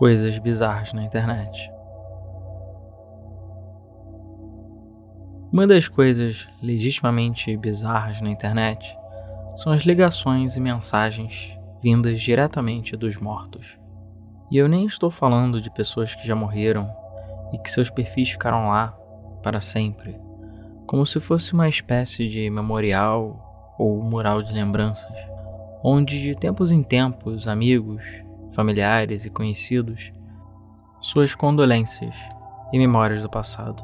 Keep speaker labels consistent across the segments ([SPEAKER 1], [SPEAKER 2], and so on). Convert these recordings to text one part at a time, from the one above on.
[SPEAKER 1] Coisas bizarras na internet. Uma das coisas legitimamente bizarras na internet são as ligações e mensagens vindas diretamente dos mortos. E eu nem estou falando de pessoas que já morreram e que seus perfis ficaram lá para sempre, como se fosse uma espécie de memorial ou mural de lembranças, onde de tempos em tempos amigos, familiares e conhecidos suas condolências e memórias do passado.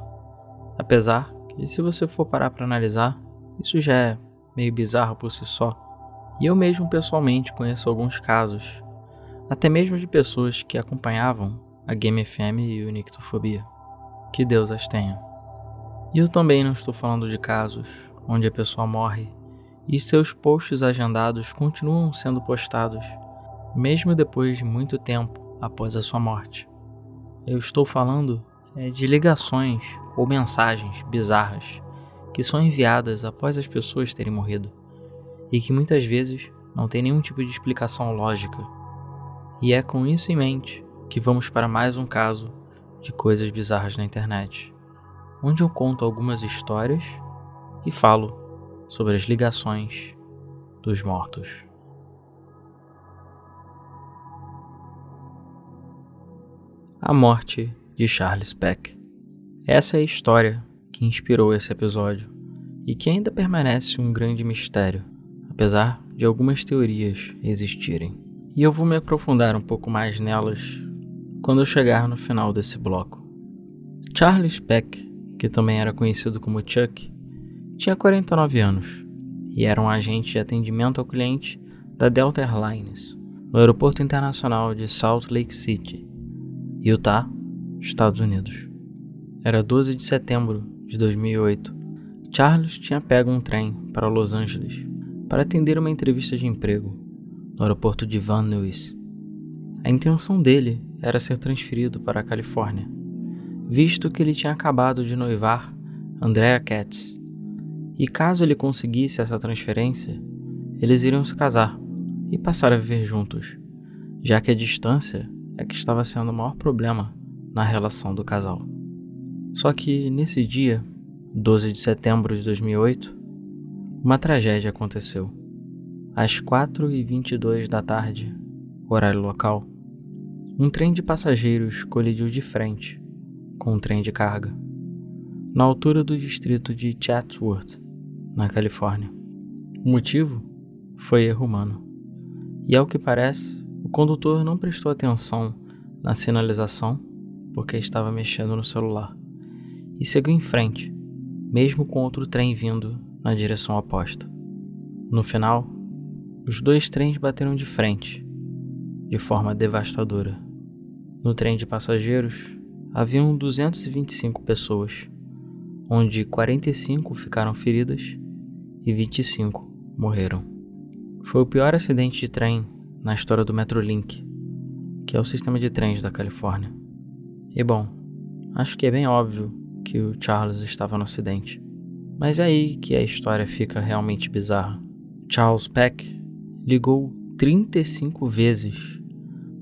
[SPEAKER 1] Apesar que, se você for parar para analisar, isso já é meio bizarro por si só. E eu mesmo pessoalmente conheço alguns casos, até mesmo de pessoas que acompanhavam a Game FM e o Nictofobia. Que Deus as tenha. E eu também não estou falando de casos onde a pessoa morre e seus posts agendados continuam sendo postados, mesmo depois de muito tempo após a sua morte. Eu estou falando é, de ligações ou mensagens bizarras que são enviadas após as pessoas terem morrido e que muitas vezes não tem nenhum tipo de explicação lógica. E é com isso em mente que vamos para mais um caso de coisas bizarras na internet, onde eu conto algumas histórias e falo sobre as ligações dos mortos. A morte de Charles Peck. Essa é a história que inspirou esse episódio e que ainda permanece um grande mistério, apesar de algumas teorias existirem. E eu vou me aprofundar um pouco mais nelas quando eu chegar no final desse bloco. Charles Peck, que também era conhecido como Chuck, tinha 49 anos e era um agente de atendimento ao cliente da Delta Airlines no Aeroporto Internacional de Salt Lake City, Utah, Estados Unidos. Era 12 de setembro de 2008. Charles tinha pego um trem para Los Angeles para atender uma entrevista de emprego no aeroporto de Van Nuys. A intenção dele era ser transferido para a Califórnia, visto que ele tinha acabado de noivar Andrea Katz. E caso ele conseguisse essa transferência, eles iriam se casar e passar a viver juntos, já que a distância é que estava sendo o maior problema na relação do casal. Só que nesse dia, 12 de setembro de 2008, uma tragédia aconteceu. Às 4h22 da tarde, horário local, um trem de passageiros colidiu de frente com um trem de carga, na altura do distrito de Chatsworth, na Califórnia. O motivo foi erro humano. E ao que parece, o condutor não prestou atenção na sinalização porque estava mexendo no celular e seguiu em frente, mesmo com outro trem vindo na direção oposta. No final, os dois trens bateram de frente, de forma devastadora. No trem de passageiros, haviam 225 pessoas, onde 45 ficaram feridas e 25 morreram. Foi o pior acidente de trem na história do Metrolink, que é o sistema de trens da Califórnia. E bom, acho que é bem óbvio que o Charles estava no acidente. Mas é aí que a história fica realmente bizarra. Charles Peck ligou 35 vezes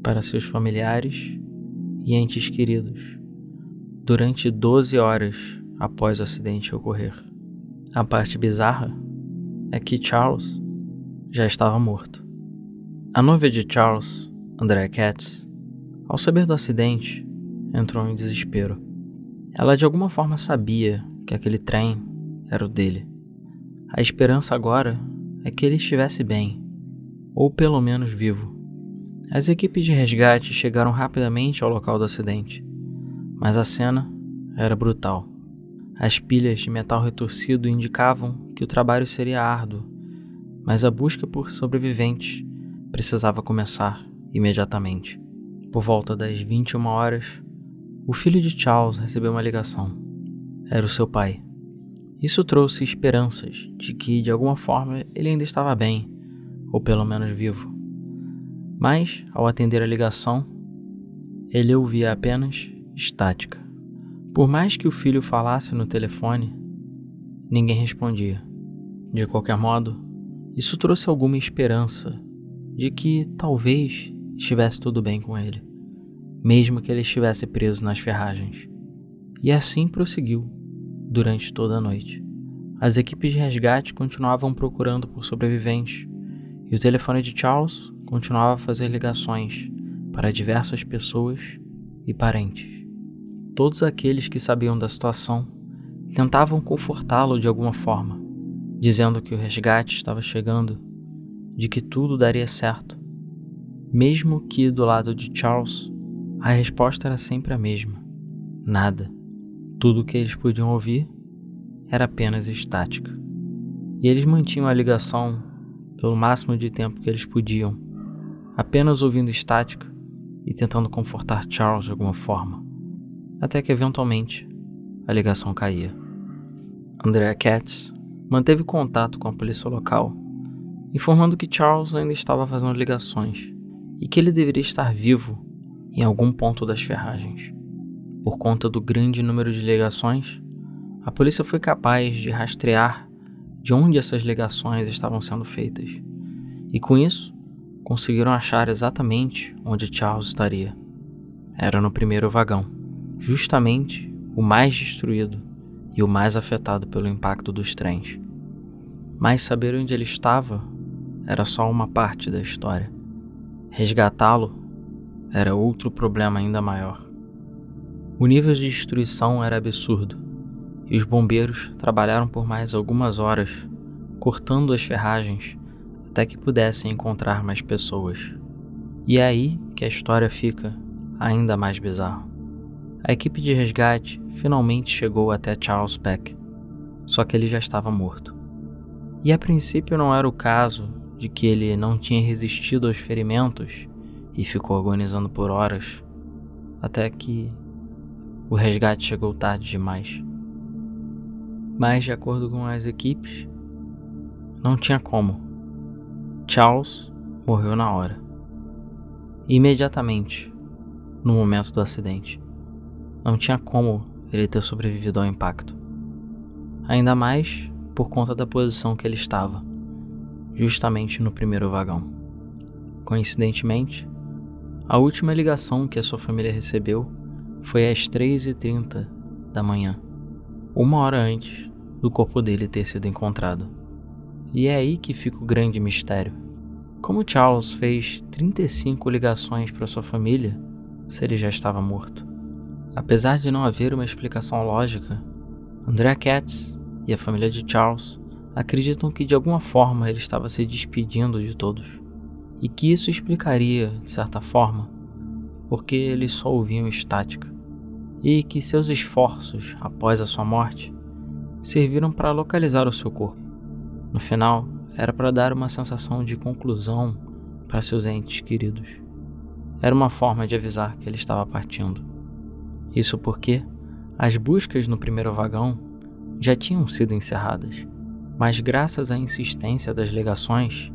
[SPEAKER 1] para seus familiares e entes queridos durante 12 horas após o acidente ocorrer. A parte bizarra é que Charles já estava morto. A noiva de Charles, Andrea Katz, ao saber do acidente, entrou em desespero. Ela de alguma forma sabia que aquele trem era o dele. A esperança agora é que ele estivesse bem, ou pelo menos vivo. As equipes de resgate chegaram rapidamente ao local do acidente, mas a cena era brutal. As pilhas de metal retorcido indicavam que o trabalho seria árduo, mas a busca por sobreviventes precisava começar imediatamente. Por volta das 21 horas, o filho de Charles recebeu uma ligação. Era o seu pai. Isso trouxe esperanças de que, de alguma forma, ele ainda estava bem, ou pelo menos vivo. Mas, ao atender a ligação, ele ouvia apenas estática. Por mais que o filho falasse no telefone, ninguém respondia. De qualquer modo, isso trouxe alguma esperança de que talvez estivesse tudo bem com ele, mesmo que ele estivesse preso nas ferragens. E assim prosseguiu durante toda a noite. As equipes de resgate continuavam procurando por sobreviventes e o telefone de Charles continuava a fazer ligações para diversas pessoas e parentes. Todos aqueles que sabiam da situação tentavam confortá-lo de alguma forma, dizendo que o resgate estava chegando, de que tudo daria certo. Mesmo que do lado de Charles, a resposta era sempre a mesma: nada. Tudo o que eles podiam ouvir era apenas estática. E eles mantinham a ligação pelo máximo de tempo que eles podiam, apenas ouvindo estática e tentando confortar Charles de alguma forma, até que eventualmente a ligação caía. Andrea Katz manteve contato com a polícia local, informando que Charles ainda estava fazendo ligações e que ele deveria estar vivo em algum ponto das ferragens. Por conta do grande número de ligações, a polícia foi capaz de rastrear de onde essas ligações estavam sendo feitas, e com isso conseguiram achar exatamente onde Charles estaria. Era no primeiro vagão, justamente o mais destruído e o mais afetado pelo impacto dos trens. Mas saber onde ele estava era só uma parte da história. Resgatá-lo era outro problema ainda maior. O nível de destruição era absurdo, e os bombeiros trabalharam por mais algumas horas, cortando as ferragens até que pudessem encontrar mais pessoas. E é aí que a história fica ainda mais bizarra. A equipe de resgate finalmente chegou até Charles Peck, só que ele já estava morto. E a princípio não era o caso de que ele não tinha resistido aos ferimentos e ficou agonizando por horas, até que o resgate chegou tarde demais. Mas, de acordo com as equipes, não tinha como. Charles morreu na hora. Imediatamente, no momento do acidente. Não tinha como ele ter sobrevivido ao impacto. Ainda mais por conta da posição que ele estava, justamente no primeiro vagão. Coincidentemente, a última ligação que a sua família recebeu foi às 3h30 da manhã, uma hora antes do corpo dele ter sido encontrado. E é aí que fica o grande mistério. Como Charles fez 35 ligações para sua família se ele já estava morto? Apesar de não haver uma explicação lógica, Andrea Katz e a família de Charles acreditam que de alguma forma ele estava se despedindo de todos e que isso explicaria, de certa forma, porque eles só ouviam estática e que seus esforços após a sua morte serviram para localizar o seu corpo. No final, era para dar uma sensação de conclusão para seus entes queridos. Era uma forma de avisar que ele estava partindo. Isso porque as buscas no primeiro vagão já tinham sido encerradas, mas graças à insistência das legações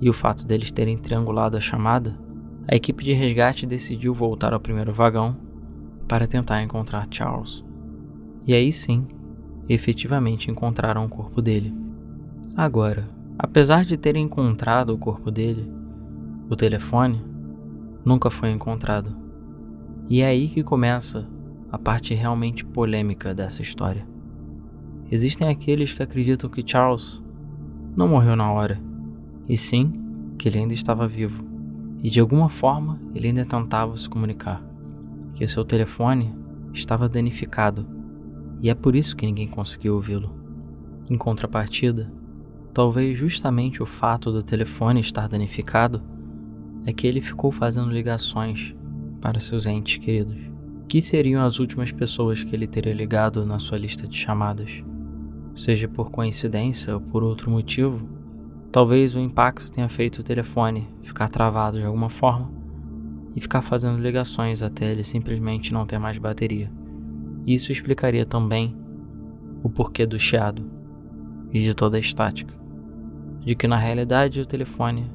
[SPEAKER 1] e o fato deles terem triangulado a chamada, a equipe de resgate decidiu voltar ao primeiro vagão para tentar encontrar Charles. E aí sim, efetivamente encontraram o corpo dele. Agora, apesar de terem encontrado o corpo dele, o telefone nunca foi encontrado. E é aí que começa a parte realmente polêmica dessa história. Existem aqueles que acreditam que Charles não morreu na hora, e sim que ele ainda estava vivo, e de alguma forma ele ainda tentava se comunicar, que seu telefone estava danificado, e é por isso que ninguém conseguiu ouvi-lo. Em contrapartida, talvez justamente o fato do telefone estar danificado é que ele ficou fazendo ligações para seus entes queridos que seriam as últimas pessoas que ele teria ligado na sua lista de chamadas. Seja por coincidência ou por outro motivo, talvez o impacto tenha feito o telefone ficar travado de alguma forma e ficar fazendo ligações até ele simplesmente não ter mais bateria. Isso explicaria também o porquê do chiado e de toda a estática, de que na realidade o telefone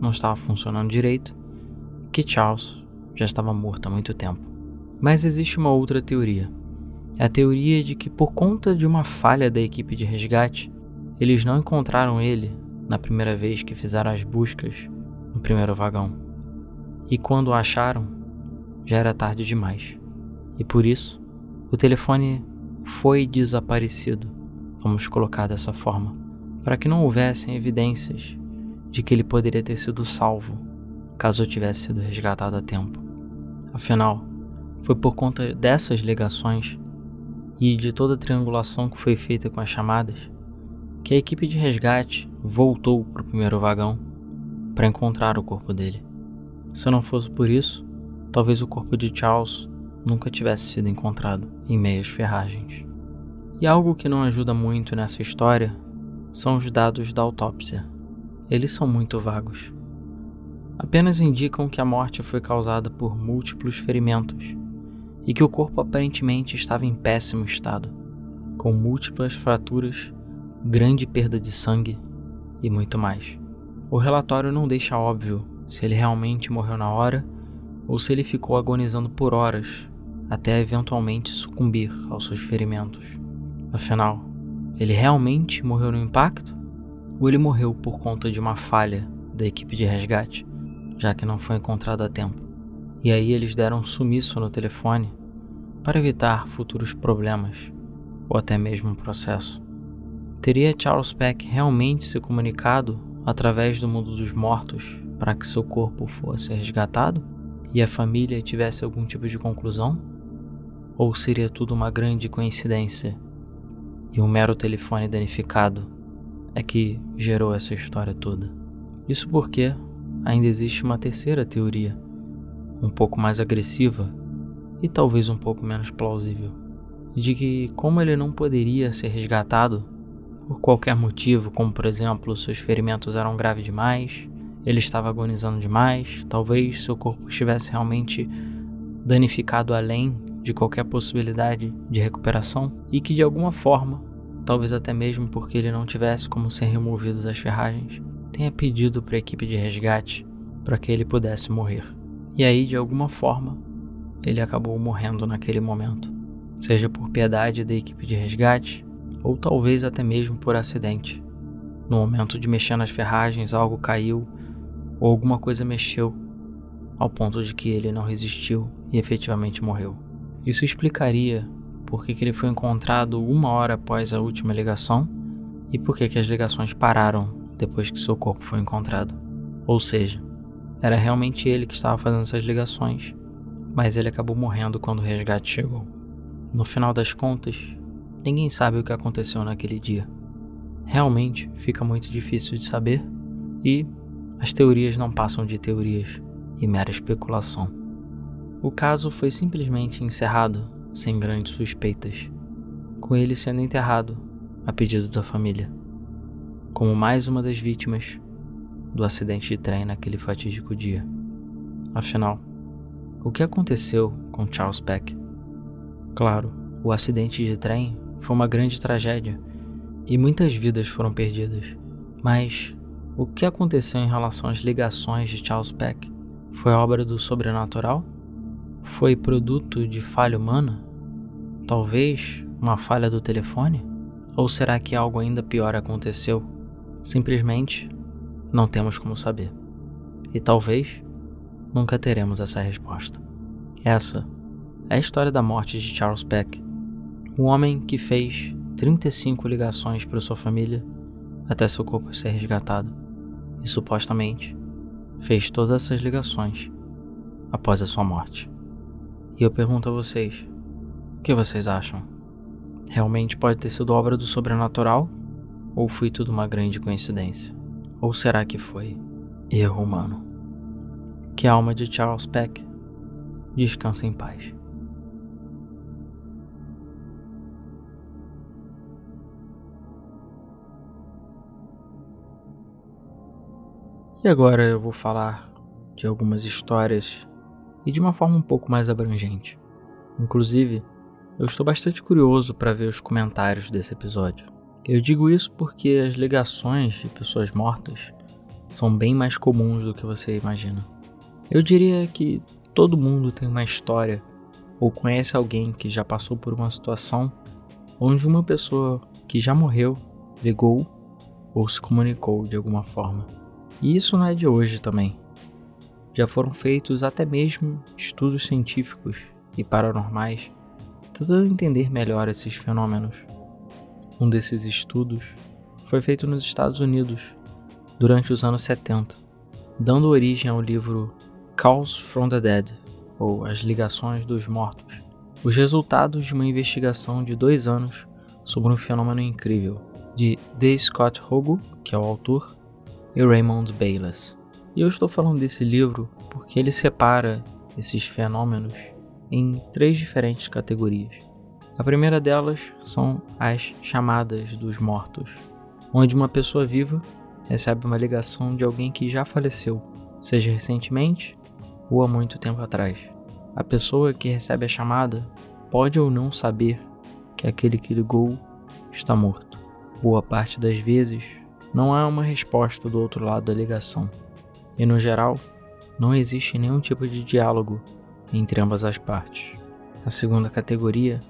[SPEAKER 1] não estava funcionando direito que Charles já estava morto há muito tempo. Mas existe uma outra teoria. A teoria de que, por conta de uma falha da equipe de resgate, eles não encontraram ele na primeira vez que fizeram as buscas no primeiro vagão. E quando o acharam, já era tarde demais. E por isso, o telefone foi desaparecido, vamos colocar dessa forma, para que não houvessem evidências de que ele poderia ter sido salvo caso tivesse sido resgatado a tempo. Afinal, foi por conta dessas ligações e de toda a triangulação que foi feita com as chamadas que a equipe de resgate voltou para o primeiro vagão para encontrar o corpo dele. Se não fosse por isso, talvez o corpo de Charles nunca tivesse sido encontrado em meio às ferragens. E algo que não ajuda muito nessa história são os dados da autópsia. Eles são muito vagos. Apenas indicam que a morte foi causada por múltiplos ferimentos e que o corpo aparentemente estava em péssimo estado, com múltiplas fraturas, grande perda de sangue e muito mais. O relatório não deixa óbvio se ele realmente morreu na hora ou se ele ficou agonizando por horas até eventualmente sucumbir aos seus ferimentos. Afinal, ele realmente morreu no impacto? Ou ele morreu por conta de uma falha da equipe de resgate, já que não foi encontrado a tempo? E aí eles deram um sumiço no telefone para evitar futuros problemas ou até mesmo um processo. Teria Charles Peck realmente se comunicado através do mundo dos mortos para que seu corpo fosse resgatado e a família tivesse algum tipo de conclusão? Ou seria tudo uma grande coincidência e um mero telefone danificado é que gerou essa história toda? Isso porque ainda existe uma terceira teoria, um pouco mais agressiva e talvez um pouco menos plausível, de que, como ele não poderia ser resgatado por qualquer motivo, como por exemplo seus ferimentos eram graves demais, ele estava agonizando demais, talvez seu corpo estivesse realmente danificado além de qualquer possibilidade de recuperação e que de alguma forma, talvez até mesmo porque ele não tivesse como ser removido das ferragens, tenha pedido para a equipe de resgate para que ele pudesse morrer. E aí, de alguma forma, ele acabou morrendo naquele momento, seja por piedade da equipe de resgate ou talvez até mesmo por acidente. No momento de mexer nas ferragens, algo caiu ou alguma coisa mexeu ao ponto de que ele não resistiu e efetivamente morreu. Isso explicaria por que, ele foi encontrado uma hora após a última ligação e por que, as ligações pararam depois que seu corpo foi encontrado. Ou seja, era realmente ele que estava fazendo essas ligações mas ele acabou morrendo quando o resgate chegou. No final das contas, ninguém sabe o que aconteceu naquele dia. Realmente fica muito difícil de saber e as teorias não passam de teorias e mera especulação. O caso foi simplesmente encerrado sem grandes suspeitas, com ele sendo enterrado a pedido da família, como mais uma das vítimas do acidente de trem naquele fatídico dia. Afinal, o que aconteceu com Charles Peck? Claro, o acidente de trem foi uma grande tragédia e muitas vidas foram perdidas. Mas o que aconteceu em relação às ligações de Charles Peck? Foi obra do sobrenatural? Foi produto de falha humana? Talvez uma falha do telefone? Ou será que algo ainda pior aconteceu? Simplesmente não temos como saber. E talvez nunca teremos essa resposta. Essa é a história da morte de Charles Peck, um homem que fez 35 ligações para sua família até seu corpo ser resgatado e supostamente fez todas essas ligações após a sua morte. E eu pergunto a vocês: o que vocês acham? Realmente pode ter sido obra do sobrenatural? Ou foi tudo uma grande coincidência? Ou será que foi erro humano? Que a alma de Charles Peck descanse em paz. E agora eu vou falar de algumas histórias e de uma forma um pouco mais abrangente. Inclusive, eu estou bastante curioso para ver os comentários desse episódio. Eu digo isso porque as ligações de pessoas mortas são bem mais comuns do que você imagina. Eu diria que todo mundo tem uma história ou conhece alguém que já passou por uma situação onde uma pessoa que já morreu ligou ou se comunicou de alguma forma. E isso não é de hoje também. já foram feitos até mesmo estudos científicos e paranormais tentando entender melhor esses fenômenos. Um desses estudos foi feito nos Estados Unidos durante os anos 70, dando origem ao livro Calls from the Dead, ou As Ligações dos Mortos, os resultados de uma investigação de dois anos sobre um fenômeno incrível, de D. Scott Hogo, que é o autor, e Raymond Bayless. E eu estou falando desse livro porque ele separa esses fenômenos em três diferentes categorias. A primeira delas são as chamadas dos mortos, onde uma pessoa viva recebe uma ligação de alguém que já faleceu, seja recentemente ou há muito tempo atrás. A pessoa que recebe a chamada pode ou não saber que aquele que ligou está morto. Boa parte das vezes, não há uma resposta do outro lado da ligação, e no geral, não existe nenhum tipo de diálogo entre ambas as partes. A segunda categoria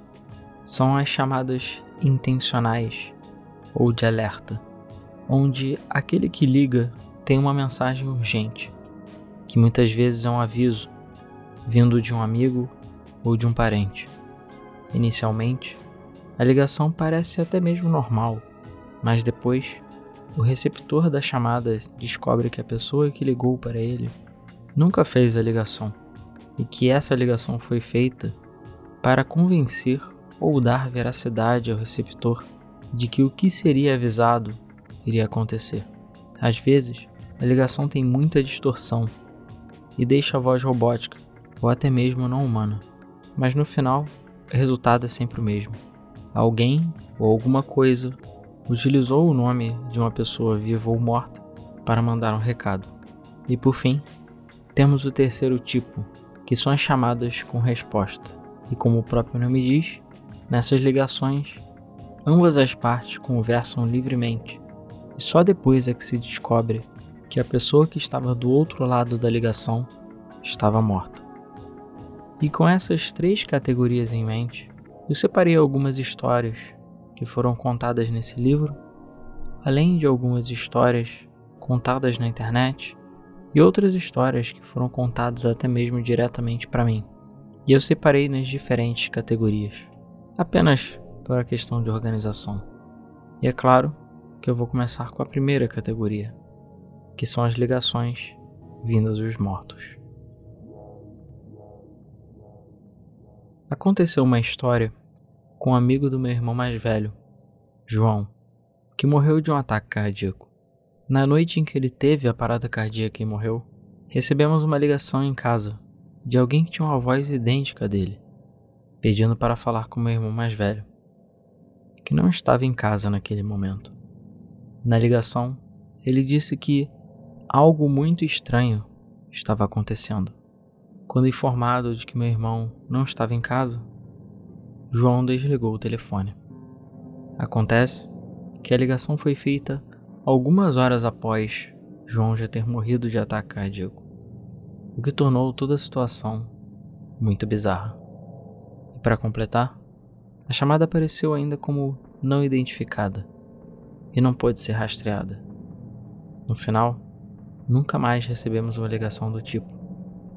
[SPEAKER 1] são as chamadas intencionais ou de alerta, onde aquele que liga tem uma mensagem urgente, que muitas vezes é um aviso vindo de um amigo ou de um parente. Inicialmente, a ligação parece até mesmo normal, mas depois o receptor da chamada descobre que a pessoa que ligou para ele nunca fez a ligação e que essa ligação foi feita para convencer ou dar veracidade ao receptor de que o que seria avisado iria acontecer. Às vezes, a ligação tem muita distorção e deixa a voz robótica ou até mesmo não humana, mas no final o resultado é sempre o mesmo. Alguém ou alguma coisa utilizou o nome de uma pessoa viva ou morta para mandar um recado. E por fim, temos o terceiro tipo, que são as chamadas com resposta. E como o próprio nome diz, nessas ligações, ambas as partes conversam livremente, e só depois é que se descobre que a pessoa que estava do outro lado da ligação estava morta. E com essas três categorias em mente, eu separei algumas histórias que foram contadas nesse livro, além de algumas histórias contadas na internet e outras histórias que foram contadas até mesmo diretamente para mim. E eu separei nas diferentes categorias, apenas por a questão de organização. E é claro que eu vou começar com a primeira categoria, que são as ligações vindas dos mortos. Aconteceu uma história com um amigo do meu irmão mais velho, João, que morreu de um ataque cardíaco. Na noite em que ele teve a parada cardíaca e morreu, recebemos uma ligação em casa de alguém que tinha uma voz idêntica dele, pedindo para falar com meu irmão mais velho, que não estava em casa naquele momento. Na ligação, ele disse que algo muito estranho estava acontecendo. Quando informado de que meu irmão não estava em casa, João desligou o telefone. Acontece que a ligação foi feita algumas horas após João já ter morrido de ataque cardíaco, o que tornou toda a situação muito bizarra. Para completar, a chamada apareceu ainda como não identificada e não pôde ser rastreada. No final, nunca mais recebemos uma ligação do tipo.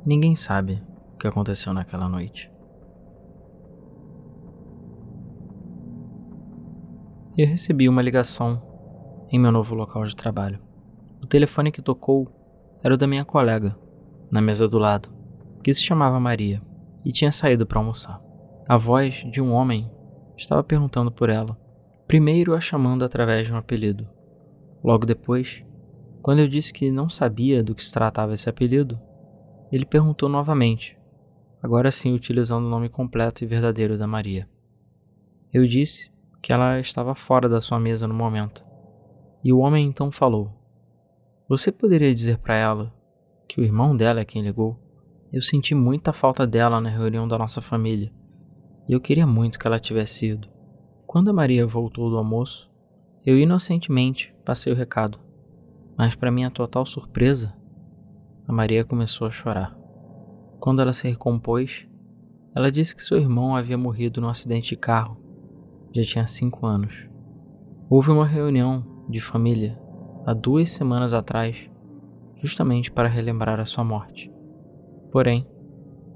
[SPEAKER 1] Ninguém sabe o que aconteceu naquela noite. Eu recebi uma ligação em meu novo local de trabalho. O telefone que tocou era o da minha colega, na mesa do lado, que se chamava Maria e tinha saído para almoçar. A voz de um homem estava perguntando por ela, primeiro a chamando através de um apelido. Logo depois, quando eu disse que não sabia do que se tratava esse apelido, ele perguntou novamente, agora sim utilizando o nome completo e verdadeiro da Maria. Eu disse que ela estava fora da sua mesa no momento, e o homem então falou: Você poderia dizer para ela que o irmão dela é quem ligou? Eu senti muita falta dela na reunião da nossa família, e eu queria muito que ela tivesse ido. Quando a Maria voltou do almoço, eu inocentemente passei o recado, mas para minha total surpresa, a Maria começou a chorar. Quando ela se recompôs, ela disse que seu irmão havia morrido num acidente de carro. Já tinha cinco anos. Houve uma reunião de família há duas semanas atrás, justamente para relembrar a sua morte. Porém,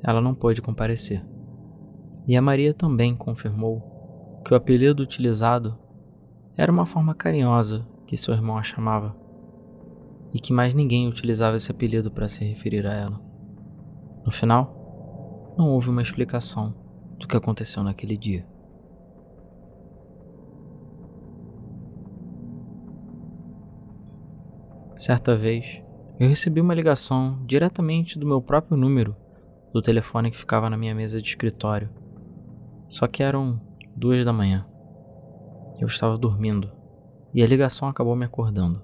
[SPEAKER 1] ela não pôde comparecer. E a Maria também confirmou que o apelido utilizado era uma forma carinhosa que seu irmão a chamava, e que mais ninguém utilizava esse apelido para se referir a ela. No final, não houve uma explicação do que aconteceu naquele dia. Certa vez, eu recebi uma ligação diretamente do meu próprio número do telefone que ficava na minha mesa de escritório. Só que eram duas da manhã. Eu estava dormindo e a ligação acabou me acordando.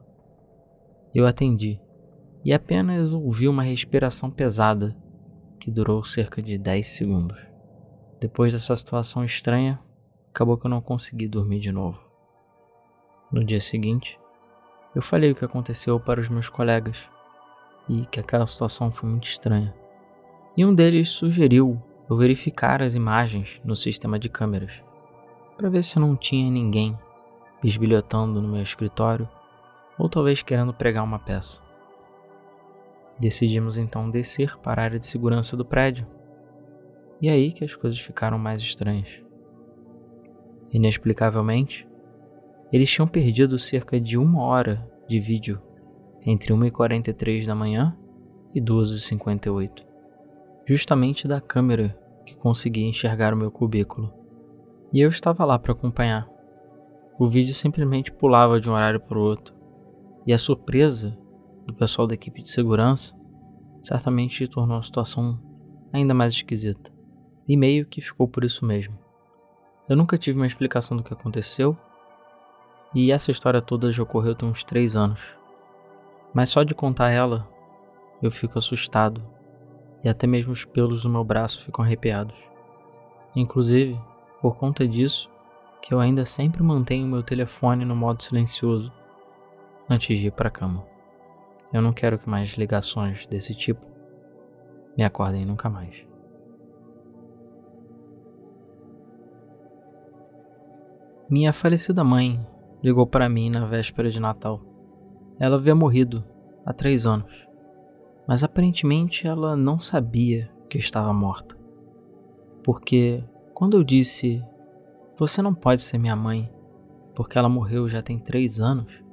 [SPEAKER 1] Eu atendi e apenas ouvi uma respiração pesada que durou cerca de 10 segundos. Depois dessa situação estranha, acabou que eu não consegui dormir de novo. No dia seguinte, eu falei o que aconteceu para os meus colegas e que aquela situação foi muito estranha. E um deles sugeriu eu verificar as imagens no sistema de câmeras para ver se não tinha ninguém bisbilhotando no meu escritório ou talvez querendo pregar uma peça. Decidimos então descer para a área de segurança do prédio. E é aí que as coisas ficaram mais estranhas. Inexplicavelmente, eles tinham perdido cerca de uma hora de vídeo entre 1h43 da manhã e 2h58, justamente da câmera que conseguia enxergar o meu cubículo. E eu estava lá para acompanhar. O vídeo simplesmente pulava de um horário para o outro, e a surpresa do pessoal da equipe de segurança certamente tornou a situação ainda mais esquisita. E meio que ficou por isso mesmo. Eu nunca tive uma explicação do que aconteceu e essa história toda já ocorreu tem uns três anos. Mas só de contar ela, eu fico assustado e até mesmo os pelos do meu braço ficam arrepiados. Inclusive, por conta disso, que eu ainda sempre mantenho meu telefone no modo silencioso antes de ir para a cama. Eu não quero que mais ligações desse tipo me acordem nunca mais. Minha falecida mãe ligou para mim na véspera de Natal. Ela havia morrido há três anos, mas aparentemente ela não sabia que estava morta. Porque quando eu disse: Você não pode ser minha mãe, porque ela morreu já tem três anos,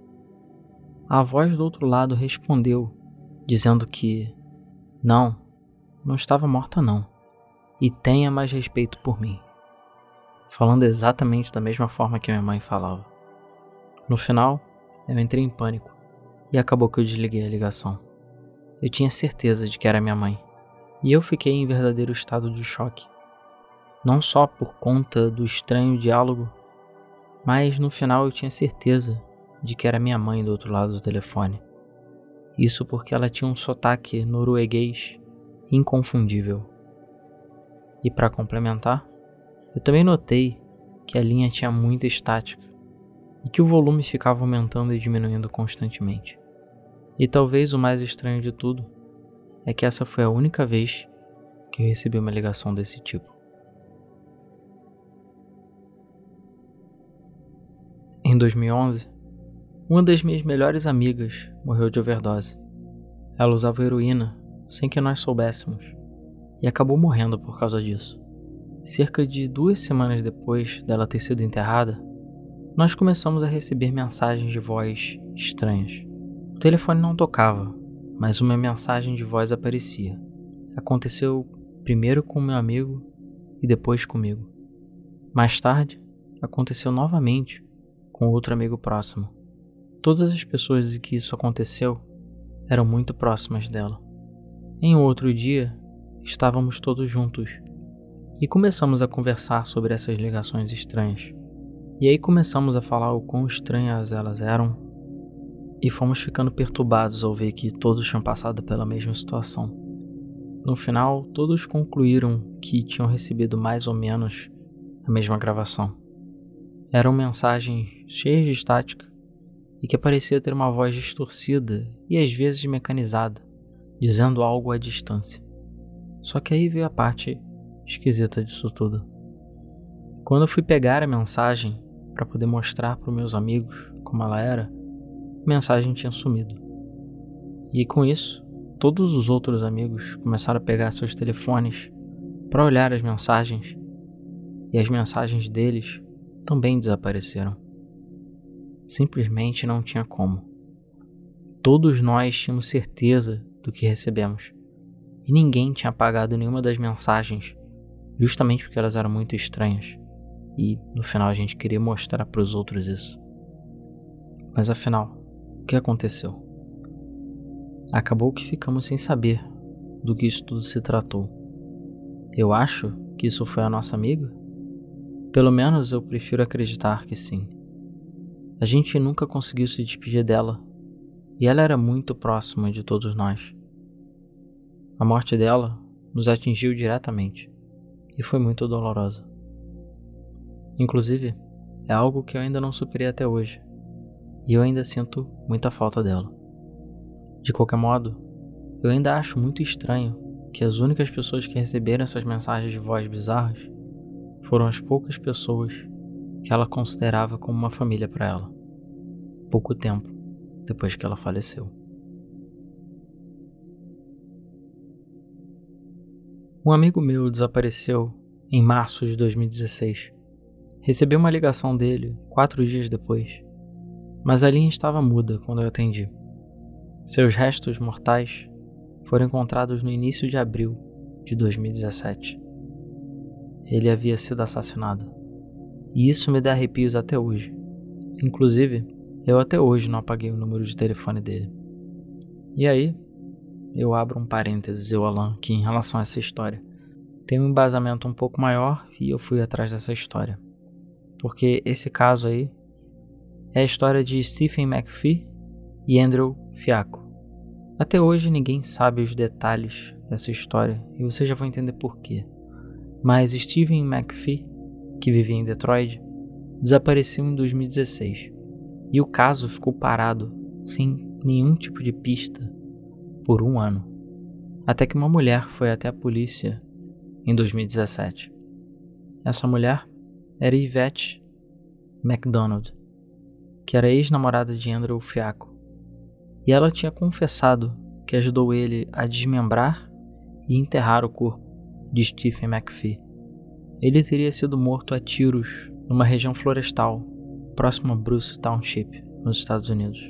[SPEAKER 1] a voz do outro lado respondeu, dizendo que: Não, não estava morta, não, e tenha mais respeito por mim. Falando exatamente da mesma forma que minha mãe falava. No final, eu entrei em pânico e acabou que eu desliguei a ligação. Eu tinha certeza de que era minha mãe e eu fiquei em verdadeiro estado de choque. Não só por conta do estranho diálogo, mas no final eu tinha certeza de que era minha mãe do outro lado do telefone. Isso porque ela tinha um sotaque norueguês inconfundível. E para complementar, eu também notei que a linha tinha muita estática e que o volume ficava aumentando e diminuindo constantemente. E talvez o mais estranho de tudo é que essa foi a única vez que eu recebi uma ligação desse tipo. Em 2011, uma das minhas melhores amigas morreu de overdose. Ela usava heroína sem que nós soubéssemos e acabou morrendo por causa disso. Cerca de duas semanas depois dela ter sido enterrada, nós começamos a receber mensagens de voz estranhas. Telefone não tocava, mas uma mensagem de voz aparecia. Aconteceu primeiro com meu amigo e depois comigo. Mais tarde, aconteceu novamente com outro amigo próximo. Todas as pessoas de que isso aconteceu eram muito próximas dela. Em outro dia, estávamos todos juntos e começamos a conversar sobre essas ligações estranhas. E aí começamos a falar o quão estranhas elas eram e fomos ficando perturbados ao ver que todos tinham passado pela mesma situação. No final, todos concluíram que tinham recebido mais ou menos a mesma gravação. Eram mensagens cheias de estática e que parecia ter uma voz distorcida e às vezes mecanizada, dizendo algo à distância. Só que aí veio a parte esquisita disso tudo. Quando eu fui pegar a mensagem para poder mostrar para meus amigos como ela era, mensagem tinha sumido. E com isso, todos os outros amigos começaram a pegar seus telefones para olhar as mensagens e as mensagens deles também desapareceram. Simplesmente não tinha como. Todos nós tínhamos certeza do que recebemos e ninguém tinha apagado nenhuma das mensagens, justamente porque elas eram muito estranhas e no final a gente queria mostrar para os outros isso. Mas afinal, o que aconteceu? Acabou que ficamos sem saber do que isso tudo se tratou. Eu acho que isso foi a nossa amiga? Pelo menos eu prefiro acreditar que sim. A gente nunca conseguiu se despedir dela e ela era muito próxima de todos nós. A morte dela nos atingiu diretamente e foi muito dolorosa. Inclusive, é algo que eu ainda não superei até hoje e eu ainda sinto muita falta dela. De qualquer modo, eu ainda acho muito estranho que as únicas pessoas que receberam essas mensagens de voz bizarras foram as poucas pessoas que ela considerava como uma família para ela, pouco tempo depois que ela faleceu. Um amigo meu desapareceu em março de 2016. Recebi uma ligação dele quatro dias depois mas a linha estava muda quando eu atendi. Seus restos mortais foram encontrados no início de abril de 2017. Ele havia sido assassinado. E isso me dá arrepios até hoje. Inclusive, eu até hoje não apaguei o número de telefone dele. E aí, eu abro um parênteses, eu, Alan, que em relação a essa história. Tem um embasamento um pouco maior e eu fui atrás dessa história. Porque esse caso aí é a história de Stephen McPhee e Andrew Fiaco. Até hoje ninguém sabe os detalhes dessa história e você já vai entender por quê. Mas Stephen McPhee, que vivia em Detroit, desapareceu em 2016 e o caso ficou parado sem nenhum tipo de pista por um ano, até que uma mulher foi até a polícia em 2017. Essa mulher era Yvette McDonald que era ex-namorada de Andrew Fiaco, e ela tinha confessado que ajudou ele a desmembrar e enterrar o corpo de Stephen McPhee. Ele teria sido morto a tiros numa região florestal próxima a Bruce Township, nos Estados Unidos.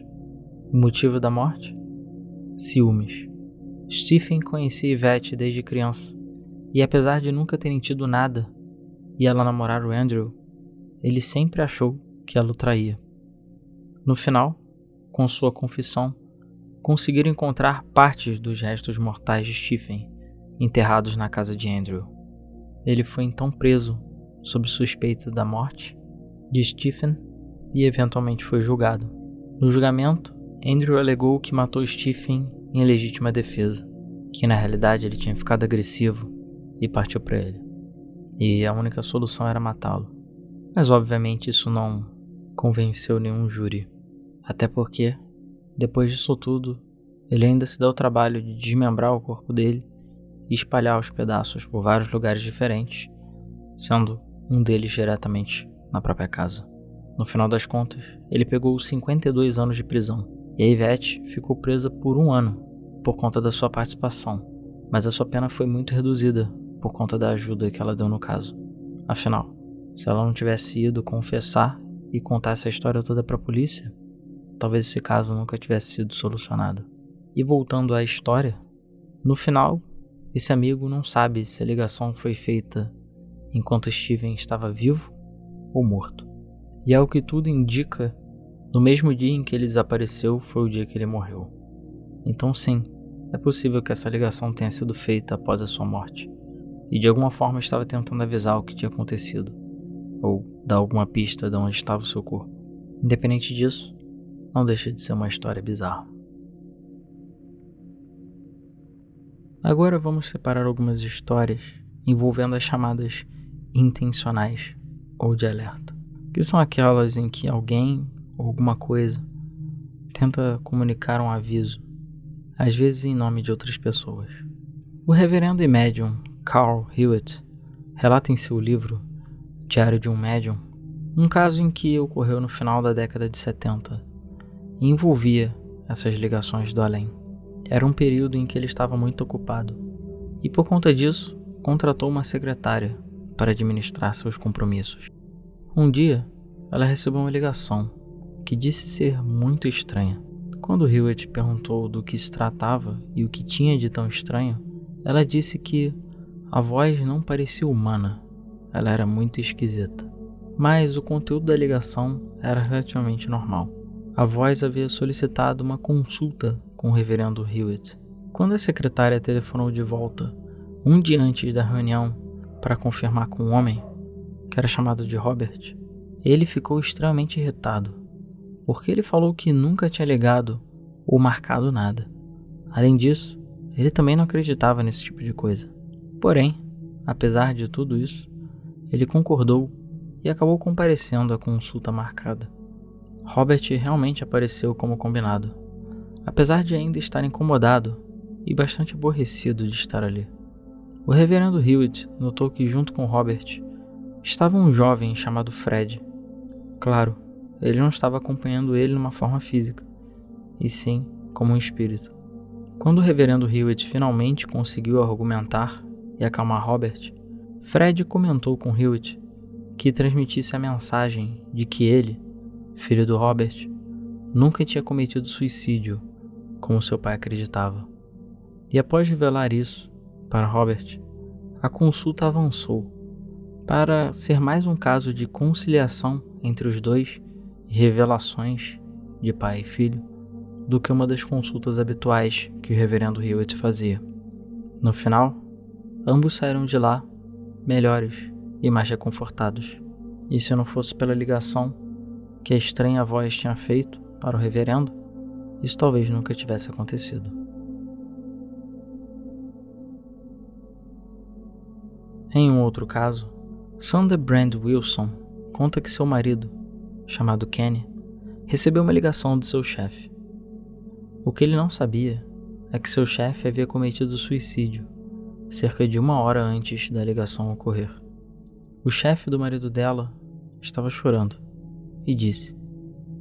[SPEAKER 1] O motivo da morte? Ciúmes. Stephen conhecia Yvette desde criança, e apesar de nunca terem tido nada e ela namorar o Andrew, ele sempre achou que ela o traía. No final, com sua confissão, conseguiram encontrar partes dos restos mortais de Stephen enterrados na casa de Andrew. Ele foi então preso sob suspeita da morte de Stephen e eventualmente foi julgado. No julgamento, Andrew alegou que matou Stephen em legítima defesa, que na realidade ele tinha ficado agressivo e partiu para ele. E a única solução era matá-lo. Mas obviamente isso não convenceu nenhum júri. Até porque, depois disso tudo, ele ainda se deu o trabalho de desmembrar o corpo dele e espalhar os pedaços por vários lugares diferentes, sendo um deles diretamente na própria casa. No final das contas, ele pegou 52 anos de prisão e a Ivete ficou presa por um ano por conta da sua participação, mas a sua pena foi muito reduzida por conta da ajuda que ela deu no caso. Afinal, se ela não tivesse ido confessar e contar essa história toda para a polícia, talvez esse caso nunca tivesse sido solucionado. E voltando à história, no final, esse amigo não sabe se a ligação foi feita enquanto Steven estava vivo ou morto. E ao que tudo indica, no mesmo dia em que ele desapareceu foi o dia que ele morreu. Então, sim, é possível que essa ligação tenha sido feita após a sua morte e de alguma forma estava tentando avisar o que tinha acontecido ou dar alguma pista de onde estava o seu corpo. Independente disso, não deixa de ser uma história bizarra. Agora vamos separar algumas histórias envolvendo as chamadas intencionais ou de alerta, que são aquelas em que alguém ou alguma coisa tenta comunicar um aviso, às vezes em nome de outras pessoas. O reverendo e médium Carl Hewitt relata em seu livro Diário de um Médium um caso em que ocorreu no final da década de 70 e envolvia essas ligações do além. Era um período em que ele estava muito ocupado e, por conta disso, contratou uma secretária para administrar seus compromissos. Um dia, ela recebeu uma ligação que disse ser muito estranha. Quando Hewitt perguntou do que se tratava e o que tinha de tão estranho, ela disse que a voz não parecia humana, ela era muito esquisita. Mas o conteúdo da ligação era relativamente normal. A voz havia solicitado uma consulta com o reverendo Hewitt. Quando a secretária telefonou de volta, um dia antes da reunião, para confirmar com o um homem, que era chamado de Robert, ele ficou extremamente irritado, porque ele falou que nunca tinha ligado ou marcado nada. Além disso, ele também não acreditava nesse tipo de coisa. Porém, apesar de tudo isso, ele concordou e acabou comparecendo à consulta marcada. Robert realmente apareceu como combinado, apesar de ainda estar incomodado e bastante aborrecido de estar ali. O reverendo Hewitt notou que, junto com Robert, estava um jovem chamado Fred. Claro, ele não estava acompanhando ele numa forma física, e sim como um espírito. Quando o reverendo Hewitt finalmente conseguiu argumentar e acalmar Robert, Fred comentou com Hewitt que transmitisse a mensagem de que ele, filho do Robert, nunca tinha cometido suicídio como seu pai acreditava. E após revelar isso para Robert, a consulta avançou para ser mais um caso de conciliação entre os dois e revelações de pai e filho do que uma das consultas habituais que o reverendo Hewitt fazia. No final, ambos saíram de lá melhores e mais reconfortados. E se não fosse pela ligação que a estranha voz tinha feito para o reverendo, isso talvez nunca tivesse acontecido. Em um outro caso, Sandra Brand Wilson conta que seu marido, chamado Kenny, recebeu uma ligação de seu chefe. O que ele não sabia é que seu chefe havia cometido suicídio cerca de uma hora antes da ligação ocorrer. O chefe do marido dela estava chorando e disse: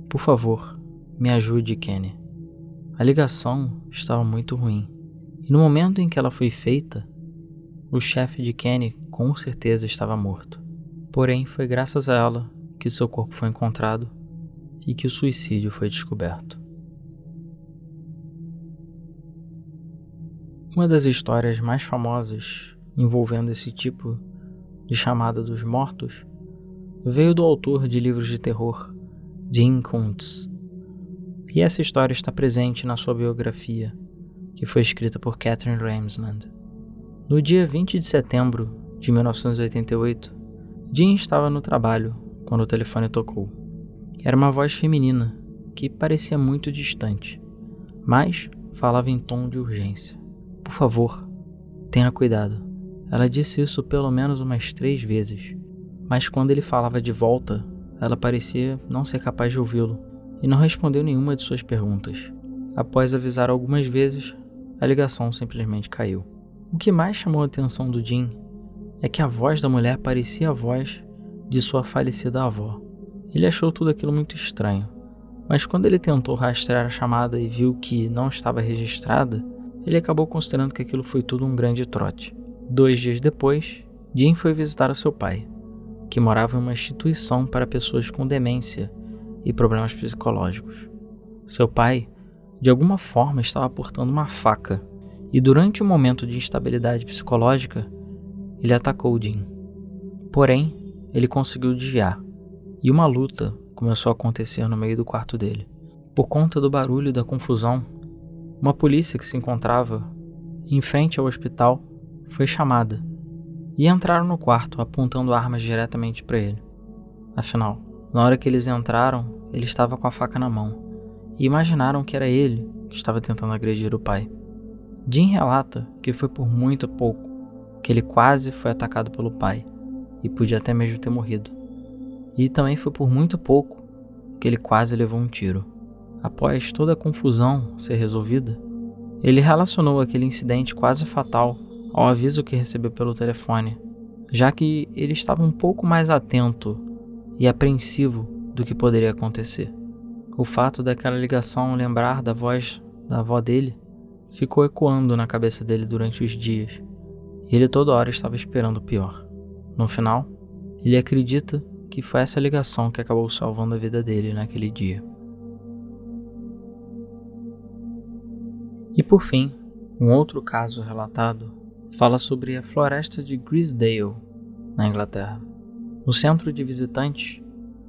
[SPEAKER 1] Por favor, me ajude, Kenny. A ligação estava muito ruim, e no momento em que ela foi feita, o chefe de Kenny com certeza estava morto. Porém, foi graças a ela que seu corpo foi encontrado e que o suicídio foi descoberto. Uma das histórias mais famosas envolvendo esse tipo de chamada dos mortos veio do autor de livros de terror, Dean Kuntz. E essa história está presente na sua biografia, que foi escrita por Catherine Ramsland. No dia 20 de setembro de 1988, Jean estava no trabalho quando o telefone tocou. Era uma voz feminina que parecia muito distante, mas falava em tom de urgência. Por favor, tenha cuidado. Ela disse isso pelo menos umas três vezes, mas quando ele falava de volta, ela parecia não ser capaz de ouvi-lo e não respondeu nenhuma de suas perguntas. Após avisar algumas vezes, a ligação simplesmente caiu. O que mais chamou a atenção do Jim é que a voz da mulher parecia a voz de sua falecida avó. Ele achou tudo aquilo muito estranho, mas quando ele tentou rastrear a chamada e viu que não estava registrada, ele acabou considerando que aquilo foi tudo um grande trote. Dois dias depois, Jim foi visitar o seu pai, que morava em uma instituição para pessoas com demência e problemas psicológicos. Seu pai, de alguma forma, estava portando uma faca e, durante um momento de instabilidade psicológica, ele atacou Jim. Porém, ele conseguiu desviar e uma luta começou a acontecer no meio do quarto dele. Por conta do barulho e da confusão, uma polícia que se encontrava em frente ao hospital foi chamada e entraram no quarto apontando armas diretamente para ele. Afinal, na hora que eles entraram, ele estava com a faca na mão e imaginaram que era ele que estava tentando agredir o pai. Jim relata que foi por muito pouco que ele quase foi atacado pelo pai e podia até mesmo ter morrido. E também foi por muito pouco que ele quase levou um tiro. Após toda a confusão ser resolvida, ele relacionou aquele incidente quase fatal ao aviso que recebeu pelo telefone, já que ele estava um pouco mais atento e apreensivo do que poderia acontecer. O fato daquela ligação lembrar da voz da avó dele ficou ecoando na cabeça dele durante os dias, e ele toda hora estava esperando o pior. No final, ele acredita que foi essa ligação que acabou salvando a vida dele naquele dia. E por fim, um outro caso relatado fala sobre a floresta de Grisdale, na Inglaterra. No centro de visitantes,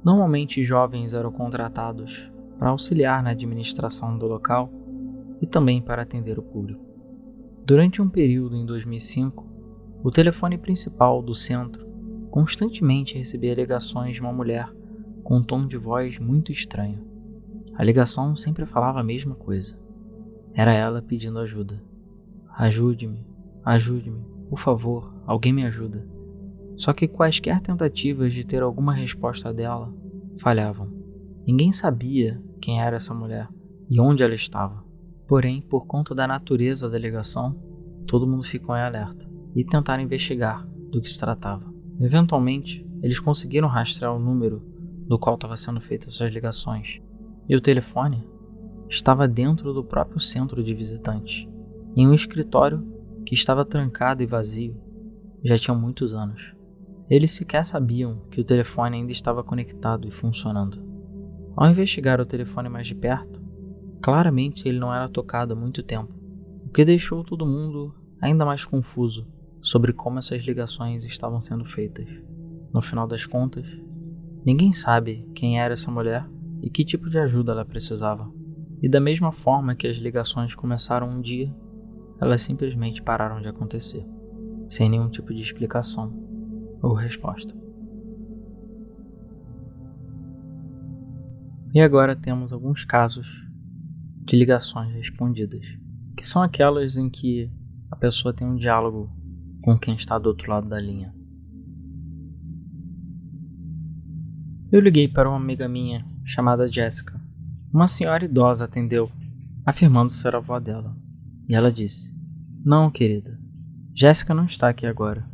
[SPEAKER 1] normalmente jovens eram contratados para auxiliar na administração do local e também para atender o público. Durante um período em 2005, o telefone principal do centro constantemente recebia ligações de uma mulher com um tom de voz muito estranho. A ligação sempre falava a mesma coisa. Era ela pedindo ajuda. Ajude-me, ajude-me, por favor, alguém me ajuda. Só que quaisquer tentativas de ter alguma resposta dela falhavam. Ninguém sabia quem era essa mulher e onde ela estava. Porém, por conta da natureza da ligação, todo mundo ficou em alerta e tentaram investigar do que se tratava. Eventualmente, eles conseguiram rastrear o número do qual estava sendo feitas suas ligações, e o telefone estava dentro do próprio centro de visitantes, em um escritório que estava trancado e vazio já tinha muitos anos. Eles sequer sabiam que o telefone ainda estava conectado e funcionando. Ao investigar o telefone mais de perto, claramente ele não era tocado há muito tempo, o que deixou todo mundo ainda mais confuso sobre como essas ligações estavam sendo feitas. No final das contas, ninguém sabe quem era essa mulher e que tipo de ajuda ela precisava. E da mesma forma que as ligações começaram um dia, elas simplesmente pararam de acontecer, sem nenhum tipo de explicação ou resposta. E agora temos alguns casos de ligações respondidas, que são aquelas em que a pessoa tem um diálogo com quem está do outro lado da linha. Eu liguei para uma amiga minha chamada Jessica. Uma senhora idosa atendeu, afirmando ser a avó dela. E ela disse: Não, querida. Jéssica não está aqui agora.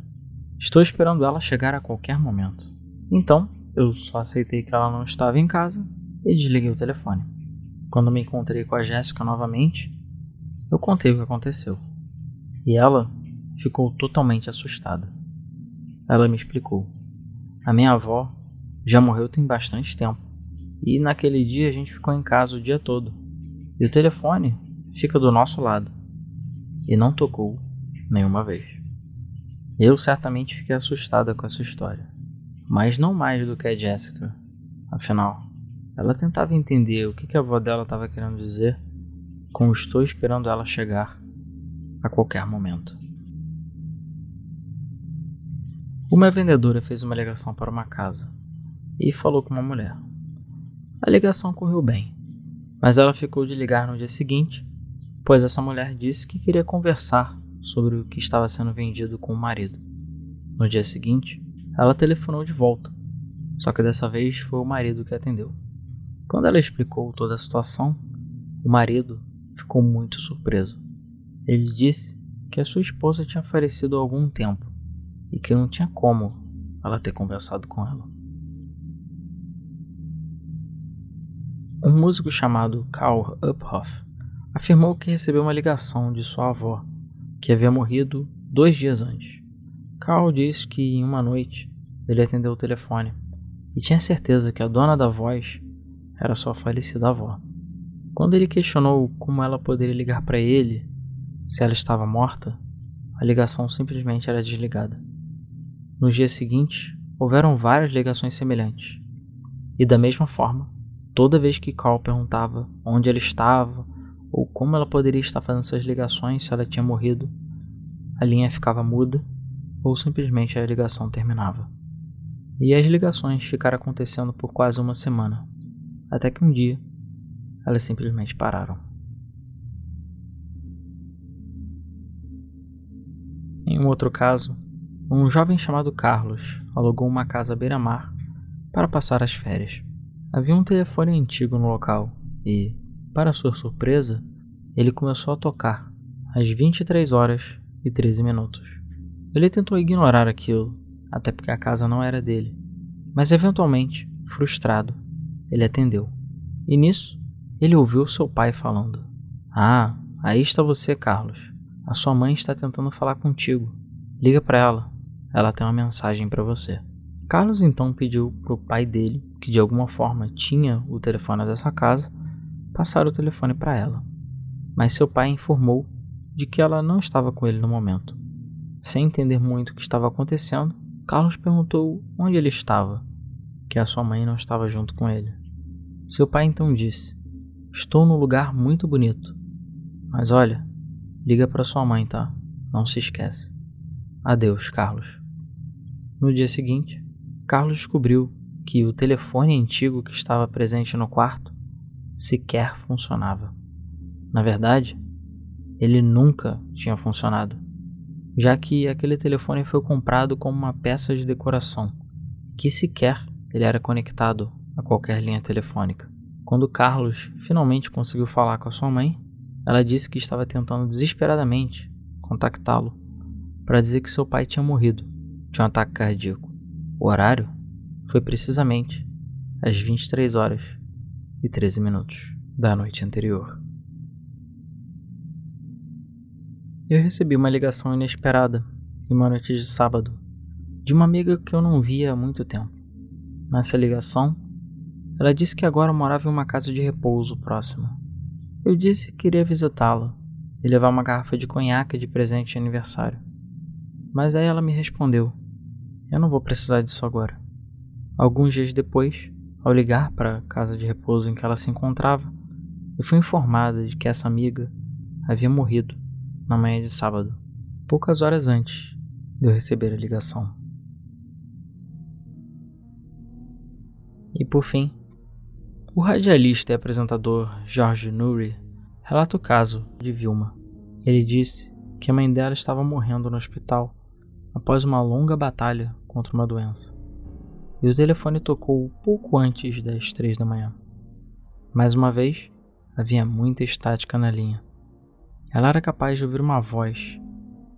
[SPEAKER 1] Estou esperando ela chegar a qualquer momento. Então, eu só aceitei que ela não estava em casa e desliguei o telefone. Quando me encontrei com a Jéssica novamente, eu contei o que aconteceu. E ela ficou totalmente assustada. Ela me explicou. A minha avó já morreu tem bastante tempo. E naquele dia a gente ficou em casa o dia todo. E o telefone fica do nosso lado. E não tocou nenhuma vez. Eu certamente fiquei assustada com essa história. Mas não mais do que a Jessica. Afinal, ela tentava entender o que a avó dela estava querendo dizer com estou esperando ela chegar a qualquer momento. Uma vendedora fez uma ligação para uma casa e falou com uma mulher. A ligação correu bem, mas ela ficou de ligar no dia seguinte, pois essa mulher disse que queria conversar sobre o que estava sendo vendido com o marido. No dia seguinte, ela telefonou de volta, só que dessa vez foi o marido que atendeu. Quando ela explicou toda a situação, o marido ficou muito surpreso. Ele disse que a sua esposa tinha falecido há algum tempo e que não tinha como ela ter conversado com ela. Um músico chamado Karl Uphoff afirmou que recebeu uma ligação de sua avó, que havia morrido dois dias antes. Carl disse que em uma noite ele atendeu o telefone e tinha certeza que a dona da voz era sua falecida avó. Quando ele questionou como ela poderia ligar para ele se ela estava morta, a ligação simplesmente era desligada. No dia seguinte, houveram várias ligações semelhantes. E da mesma forma, toda vez que Carl perguntava onde ela estava ou como ela poderia estar fazendo essas ligações se ela tinha morrido, a linha ficava muda ou simplesmente a ligação terminava. E as ligações ficaram acontecendo por quase uma semana, até que um dia elas simplesmente pararam. Em um outro caso, um jovem chamado Carlos alugou uma casa à beira-mar para passar as férias. Havia um telefone antigo no local e, para sua surpresa, ele começou a tocar às 23 horas e 13 minutos. Ele tentou ignorar aquilo, até porque a casa não era dele, mas eventualmente, frustrado, ele atendeu. E nisso, ele ouviu seu pai falando: Ah, Aí está você, Carlos. A sua mãe está tentando falar contigo. Liga para ela. Ela tem uma mensagem para você. Carlos então pediu para o pai dele, que de alguma forma tinha o telefone dessa casa, passar o telefone para ela. Mas seu pai informou de que ela não estava com ele no momento. Sem entender muito o que estava acontecendo, Carlos perguntou onde ele estava, que a sua mãe não estava junto com ele. Seu pai então disse: Estou num lugar muito bonito. Mas olha, liga para sua mãe, tá? Não se esquece. Adeus, Carlos. No dia seguinte, Carlos descobriu que o telefone antigo que estava presente no quarto sequer funcionava. Na verdade, ele nunca tinha funcionado, já que aquele telefone foi comprado como uma peça de decoração, que sequer ele era conectado a qualquer linha telefônica. Quando Carlos finalmente conseguiu falar com a sua mãe, ela disse que estava tentando desesperadamente contactá-lo para dizer que seu pai tinha morrido de um ataque cardíaco. O horário foi precisamente às 23 horas e 13 minutos da noite anterior. Eu recebi uma ligação inesperada em uma noite de sábado de uma amiga que eu não via há muito tempo. Nessa ligação, ela disse que agora morava em uma casa de repouso próxima. Eu disse que queria visitá-la e levar uma garrafa de conhaque de presente de aniversário. Mas aí ela me respondeu: Eu não vou precisar disso agora. Alguns dias depois, ao ligar para a casa de repouso em que ela se encontrava, eu fui informada de que essa amiga havia morrido na manhã de sábado, poucas horas antes de eu receber a ligação. E por fim, o radialista e apresentador George Nuri relata o caso de Vilma. Ele disse que a mãe dela estava morrendo no hospital após uma longa batalha contra uma doença. E o telefone tocou pouco antes das três da manhã. Mais uma vez, havia muita estática na linha. Ela era capaz de ouvir uma voz,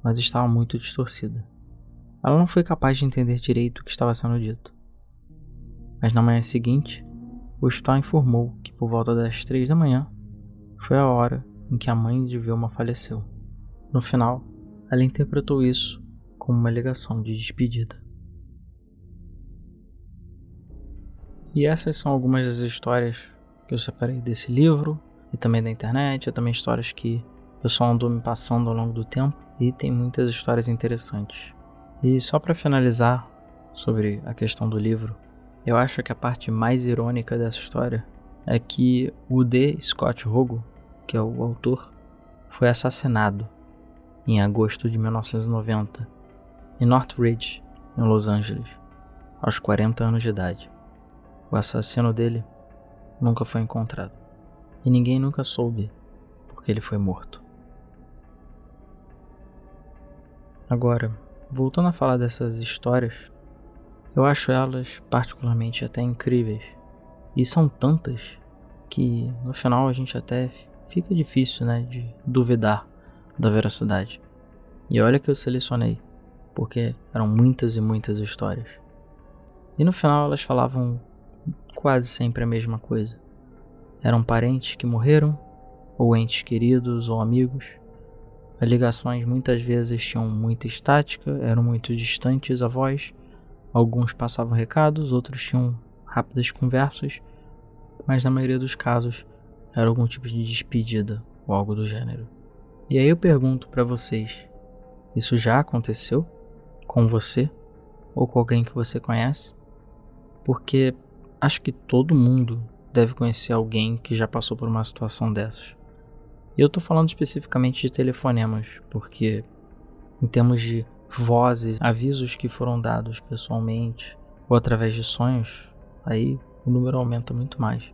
[SPEAKER 1] mas estava muito distorcida. Ela não foi capaz de entender direito o que estava sendo dito. Mas na manhã seguinte, o hospital informou que por volta das três da manhã foi a hora em que a mãe de Vilma faleceu. No final, ela interpretou isso como uma ligação de despedida. E essas são algumas das histórias que eu separei desse livro e também da internet, e também histórias que o pessoal andou me passando ao longo do tempo e tem muitas histórias interessantes. E só para finalizar sobre a questão do livro, eu acho que a parte mais irônica dessa história é que o D. Scott Rogo, que é o autor, foi assassinado em agosto de 1990 em Northridge, em Los Angeles, aos 40 anos de idade. O assassino dele nunca foi encontrado e ninguém nunca soube porque ele foi morto. Agora, voltando a falar dessas histórias, eu acho elas particularmente até incríveis. E são tantas que no final a gente até fica difícil, né, de duvidar da veracidade. E olha que eu selecionei, porque eram muitas e muitas histórias. E no final elas falavam quase sempre a mesma coisa. Eram parentes que morreram, ou entes queridos ou amigos, as ligações muitas vezes tinham muita estática, eram muito distantes a voz. Alguns passavam recados, outros tinham rápidas conversas, mas na maioria dos casos era algum tipo de despedida ou algo do gênero. E aí eu pergunto para vocês: isso já aconteceu com você ou com alguém que você conhece? Porque acho que todo mundo deve conhecer alguém que já passou por uma situação dessas. E eu tô falando especificamente de telefonemas, porque em termos de vozes, avisos que foram dados pessoalmente ou através de sonhos, aí o número aumenta muito mais.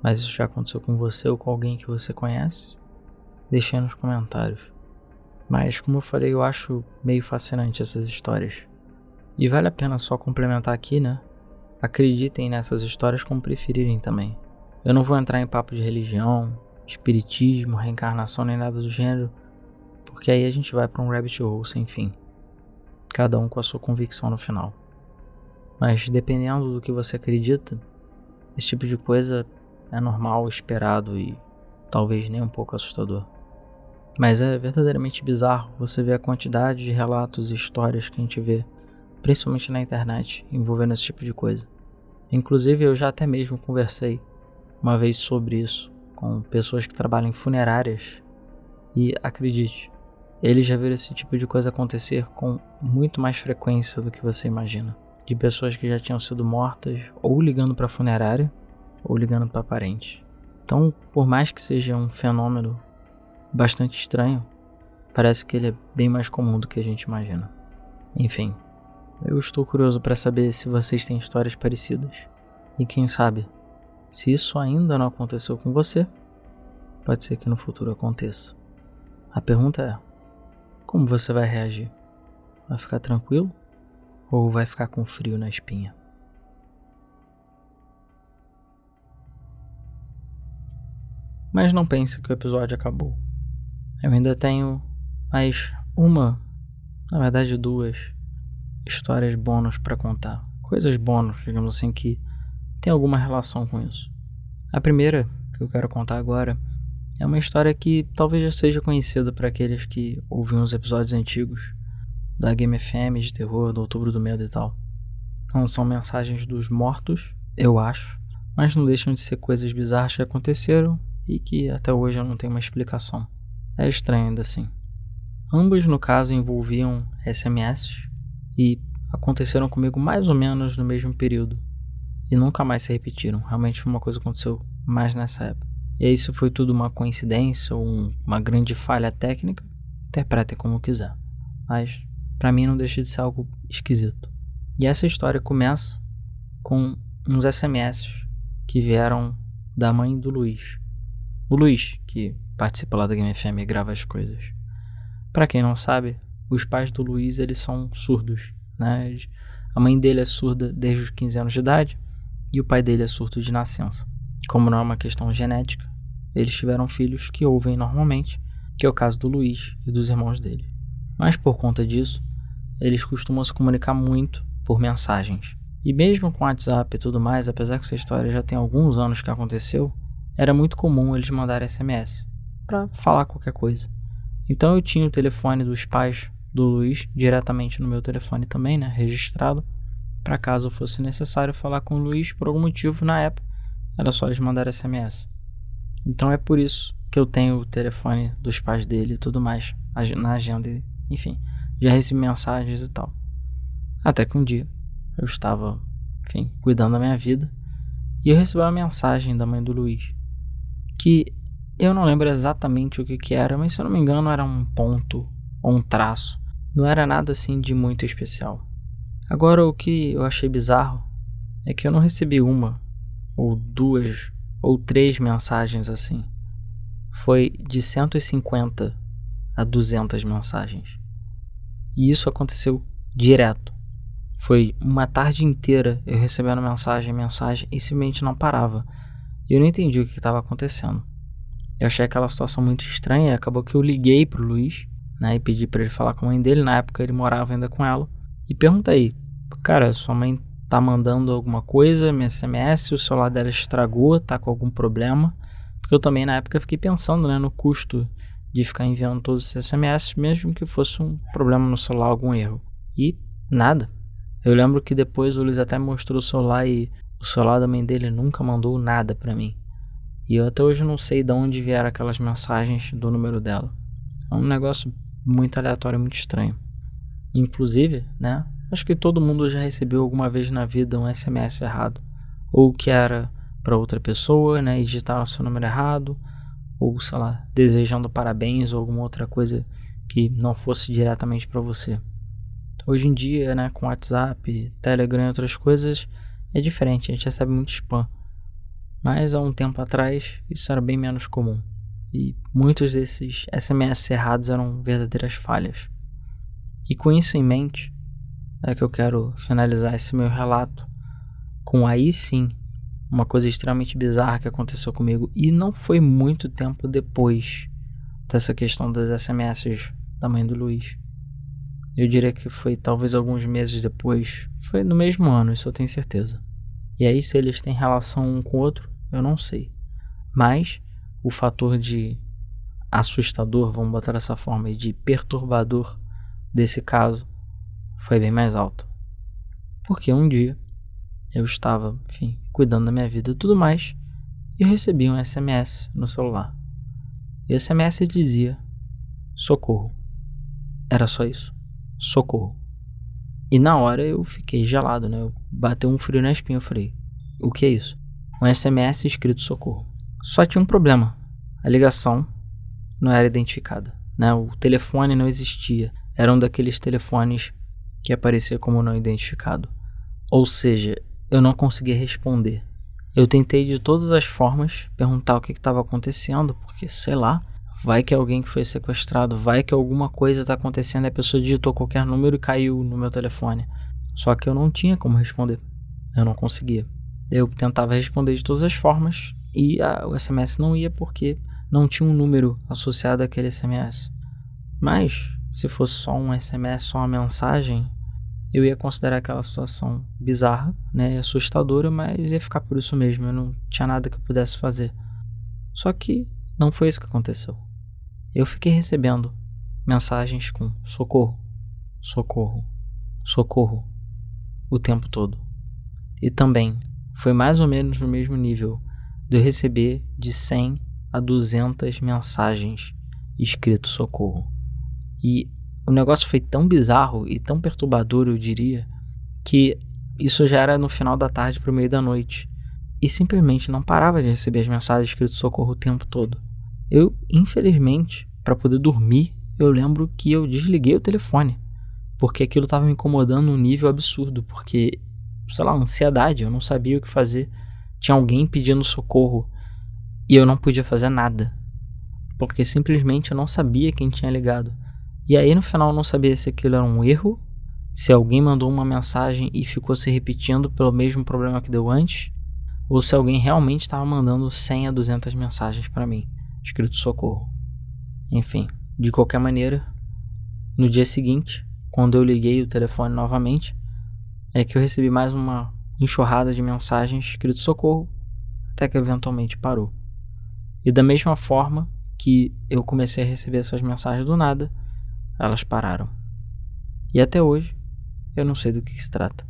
[SPEAKER 1] Mas isso já aconteceu com você ou com alguém que você conhece? Deixe aí nos comentários. Mas como eu falei, eu acho meio fascinante essas histórias. E vale a pena só complementar aqui, né? Acreditem nessas histórias como preferirem também. Eu não vou entrar em papo de religião, espiritismo, reencarnação nem nada do gênero, porque aí a gente vai para um rabbit hole sem fim. Cada um com a sua convicção no final. Mas dependendo do que você acredita, esse tipo de coisa é normal, esperado e talvez nem um pouco assustador. Mas é verdadeiramente bizarro você ver a quantidade de relatos e histórias que a gente vê, principalmente na internet, envolvendo esse tipo de coisa. Inclusive, eu já até mesmo conversei uma vez sobre isso com pessoas que trabalham em funerárias e acredite, eles já viram esse tipo de coisa acontecer com muito mais frequência do que você imagina. De pessoas que já tinham sido mortas ou ligando para funerária ou ligando para parente. Então, por mais que seja um fenômeno bastante estranho, parece que ele é bem mais comum do que a gente imagina. Enfim, eu estou curioso para saber se vocês têm histórias parecidas. E quem sabe, se isso ainda não aconteceu com você, pode ser que no futuro aconteça. A pergunta é: como você vai reagir? Vai ficar tranquilo ou vai ficar com frio na espinha? Mas não pense que o episódio acabou. Eu ainda tenho mais uma, na verdade duas, histórias bônus para contar. Coisas bônus, digamos assim, que tem alguma relação com isso. A primeira que eu quero contar agora é uma história que talvez já seja conhecida para aqueles que ouviram os episódios antigos da Game FM de terror, do Outubro do Medo e tal. Não são mensagens dos mortos, eu acho, mas não deixam de ser coisas bizarras que aconteceram e que até hoje eu não tenho uma explicação. É estranho ainda assim. Ambos, no caso, envolviam SMS e aconteceram comigo mais ou menos no mesmo período e nunca mais se repetiram. Realmente foi uma coisa que aconteceu mais nessa época. E isso foi tudo uma coincidência ou um, uma grande falha técnica? Interpretem como quiser. Mas para mim não deixa de ser algo esquisito. E essa história começa com uns SMS que vieram da mãe do Luiz. O Luiz, que participa lá da Game FM e grava as coisas. Para quem não sabe, os pais do Luiz eles são surdos, né? A mãe dele é surda desde os 15 anos de idade e o pai dele é surdo de nascença. Como não é uma questão genética, eles tiveram filhos que ouvem normalmente, que é o caso do Luiz e dos irmãos dele. Mas por conta disso, eles costumam se comunicar muito por mensagens. E mesmo com WhatsApp e tudo mais, apesar que essa história já tem alguns anos que aconteceu, era muito comum eles mandarem SMS para falar qualquer coisa. Então eu tinha o telefone dos pais do Luiz diretamente no meu telefone também, né, registrado, para caso fosse necessário falar com o Luiz por algum motivo na época, era só eles mandarem SMS. Então é por isso que eu tenho o telefone dos pais dele e tudo mais na agenda, enfim, já recebi mensagens e tal. Até que um dia eu estava, enfim, cuidando da minha vida e eu recebi uma mensagem da mãe do Luiz que eu não lembro exatamente o que, que era, mas se eu não me engano era um ponto ou um traço. Não era nada assim de muito especial. Agora o que eu achei bizarro é que eu não recebi uma ou duas ou três mensagens assim. Foi de 150 a 200 mensagens. E isso aconteceu direto. Foi uma tarde inteira eu recebendo mensagem, mensagem e simplesmente não parava. E eu não entendi o que estava acontecendo. Eu achei aquela situação muito estranha. Acabou que eu liguei pro Luiz, né? E pedi para ele falar com a mãe dele. Na época ele morava ainda com ela. E perguntei: Cara, sua mãe tá mandando alguma coisa, minha SMS, o celular dela estragou, tá com algum problema? Porque eu também na época fiquei pensando, né, no custo de ficar enviando todos os SMS, mesmo que fosse um problema no celular, algum erro. E nada. Eu lembro que depois o Luiz até mostrou o celular e o celular da mãe dele nunca mandou nada para mim. E eu até hoje não sei de onde vieram aquelas mensagens do número dela. É um negócio muito aleatório, muito estranho. Inclusive, né? Acho que todo mundo já recebeu alguma vez na vida um SMS errado. Ou que era para outra pessoa, né? E digitaram seu número errado. Ou, sei lá, desejando parabéns ou alguma outra coisa que não fosse diretamente para você. Hoje em dia, né, com WhatsApp, Telegram e outras coisas, é diferente, a gente recebe muito spam. Mas há um tempo atrás isso era bem menos comum. E muitos desses SMS errados eram verdadeiras falhas. E com isso em mente, é que eu quero finalizar esse meu relato com aí sim uma coisa extremamente bizarra que aconteceu comigo e não foi muito tempo depois dessa questão das SMS da mãe do Luiz. Eu diria que foi talvez alguns meses depois. Foi no mesmo ano, isso eu tenho certeza. E aí, se eles têm relação um com o outro, eu não sei. Mas o fator de assustador, vamos botar dessa forma, de perturbador desse caso foi bem mais alto. Porque um dia eu estava, enfim, cuidando da minha vida e tudo mais, e eu recebi um SMS no celular. E o SMS dizia: Socorro. Era só isso. Socorro. E na hora eu fiquei gelado, né? Eu bateu um frio na espinha. Eu falei: O que é isso? Um SMS escrito socorro. Só tinha um problema: a ligação não era identificada. Né? O telefone não existia. Era um daqueles telefones que aparecia como não identificado. Ou seja, eu não conseguia responder. Eu tentei de todas as formas perguntar o que estava acontecendo, porque sei lá, vai que alguém que foi sequestrado, vai que alguma coisa está acontecendo e a pessoa digitou qualquer número e caiu no meu telefone. Só que eu não tinha como responder. Eu não conseguia. Eu tentava responder de todas as formas e a, o SMS não ia porque não tinha um número associado àquele SMS. Mas, se fosse só um SMS, só uma mensagem, eu ia considerar aquela situação bizarra, né, assustadora, mas ia ficar por isso mesmo, eu não tinha nada que eu pudesse fazer. Só que não foi isso que aconteceu. Eu fiquei recebendo mensagens com socorro, socorro, socorro o tempo todo. E também foi mais ou menos no mesmo nível de eu receber de 100 a 200 mensagens escrito socorro. E o negócio foi tão bizarro e tão perturbador, eu diria, que isso já era no final da tarde para o meio da noite. E simplesmente não parava de receber as mensagens escritas socorro o tempo todo. Eu, infelizmente, para poder dormir, eu lembro que eu desliguei o telefone. Porque aquilo estava me incomodando num nível absurdo. Porque, sei lá, ansiedade, eu não sabia o que fazer. Tinha alguém pedindo socorro e eu não podia fazer nada. Porque simplesmente eu não sabia quem tinha ligado. E aí no final eu não sabia se aquilo era um erro, se alguém mandou uma mensagem e ficou se repetindo pelo mesmo problema que deu antes, ou se alguém realmente estava mandando 100 a 200 mensagens para mim, escrito socorro. Enfim, de qualquer maneira, no dia seguinte, quando eu liguei o telefone novamente, é que eu recebi mais uma enxurrada de mensagens escrito socorro, até que eventualmente parou. E da mesma forma que eu comecei a receber essas mensagens do nada, elas pararam. E até hoje, eu não sei do que se trata.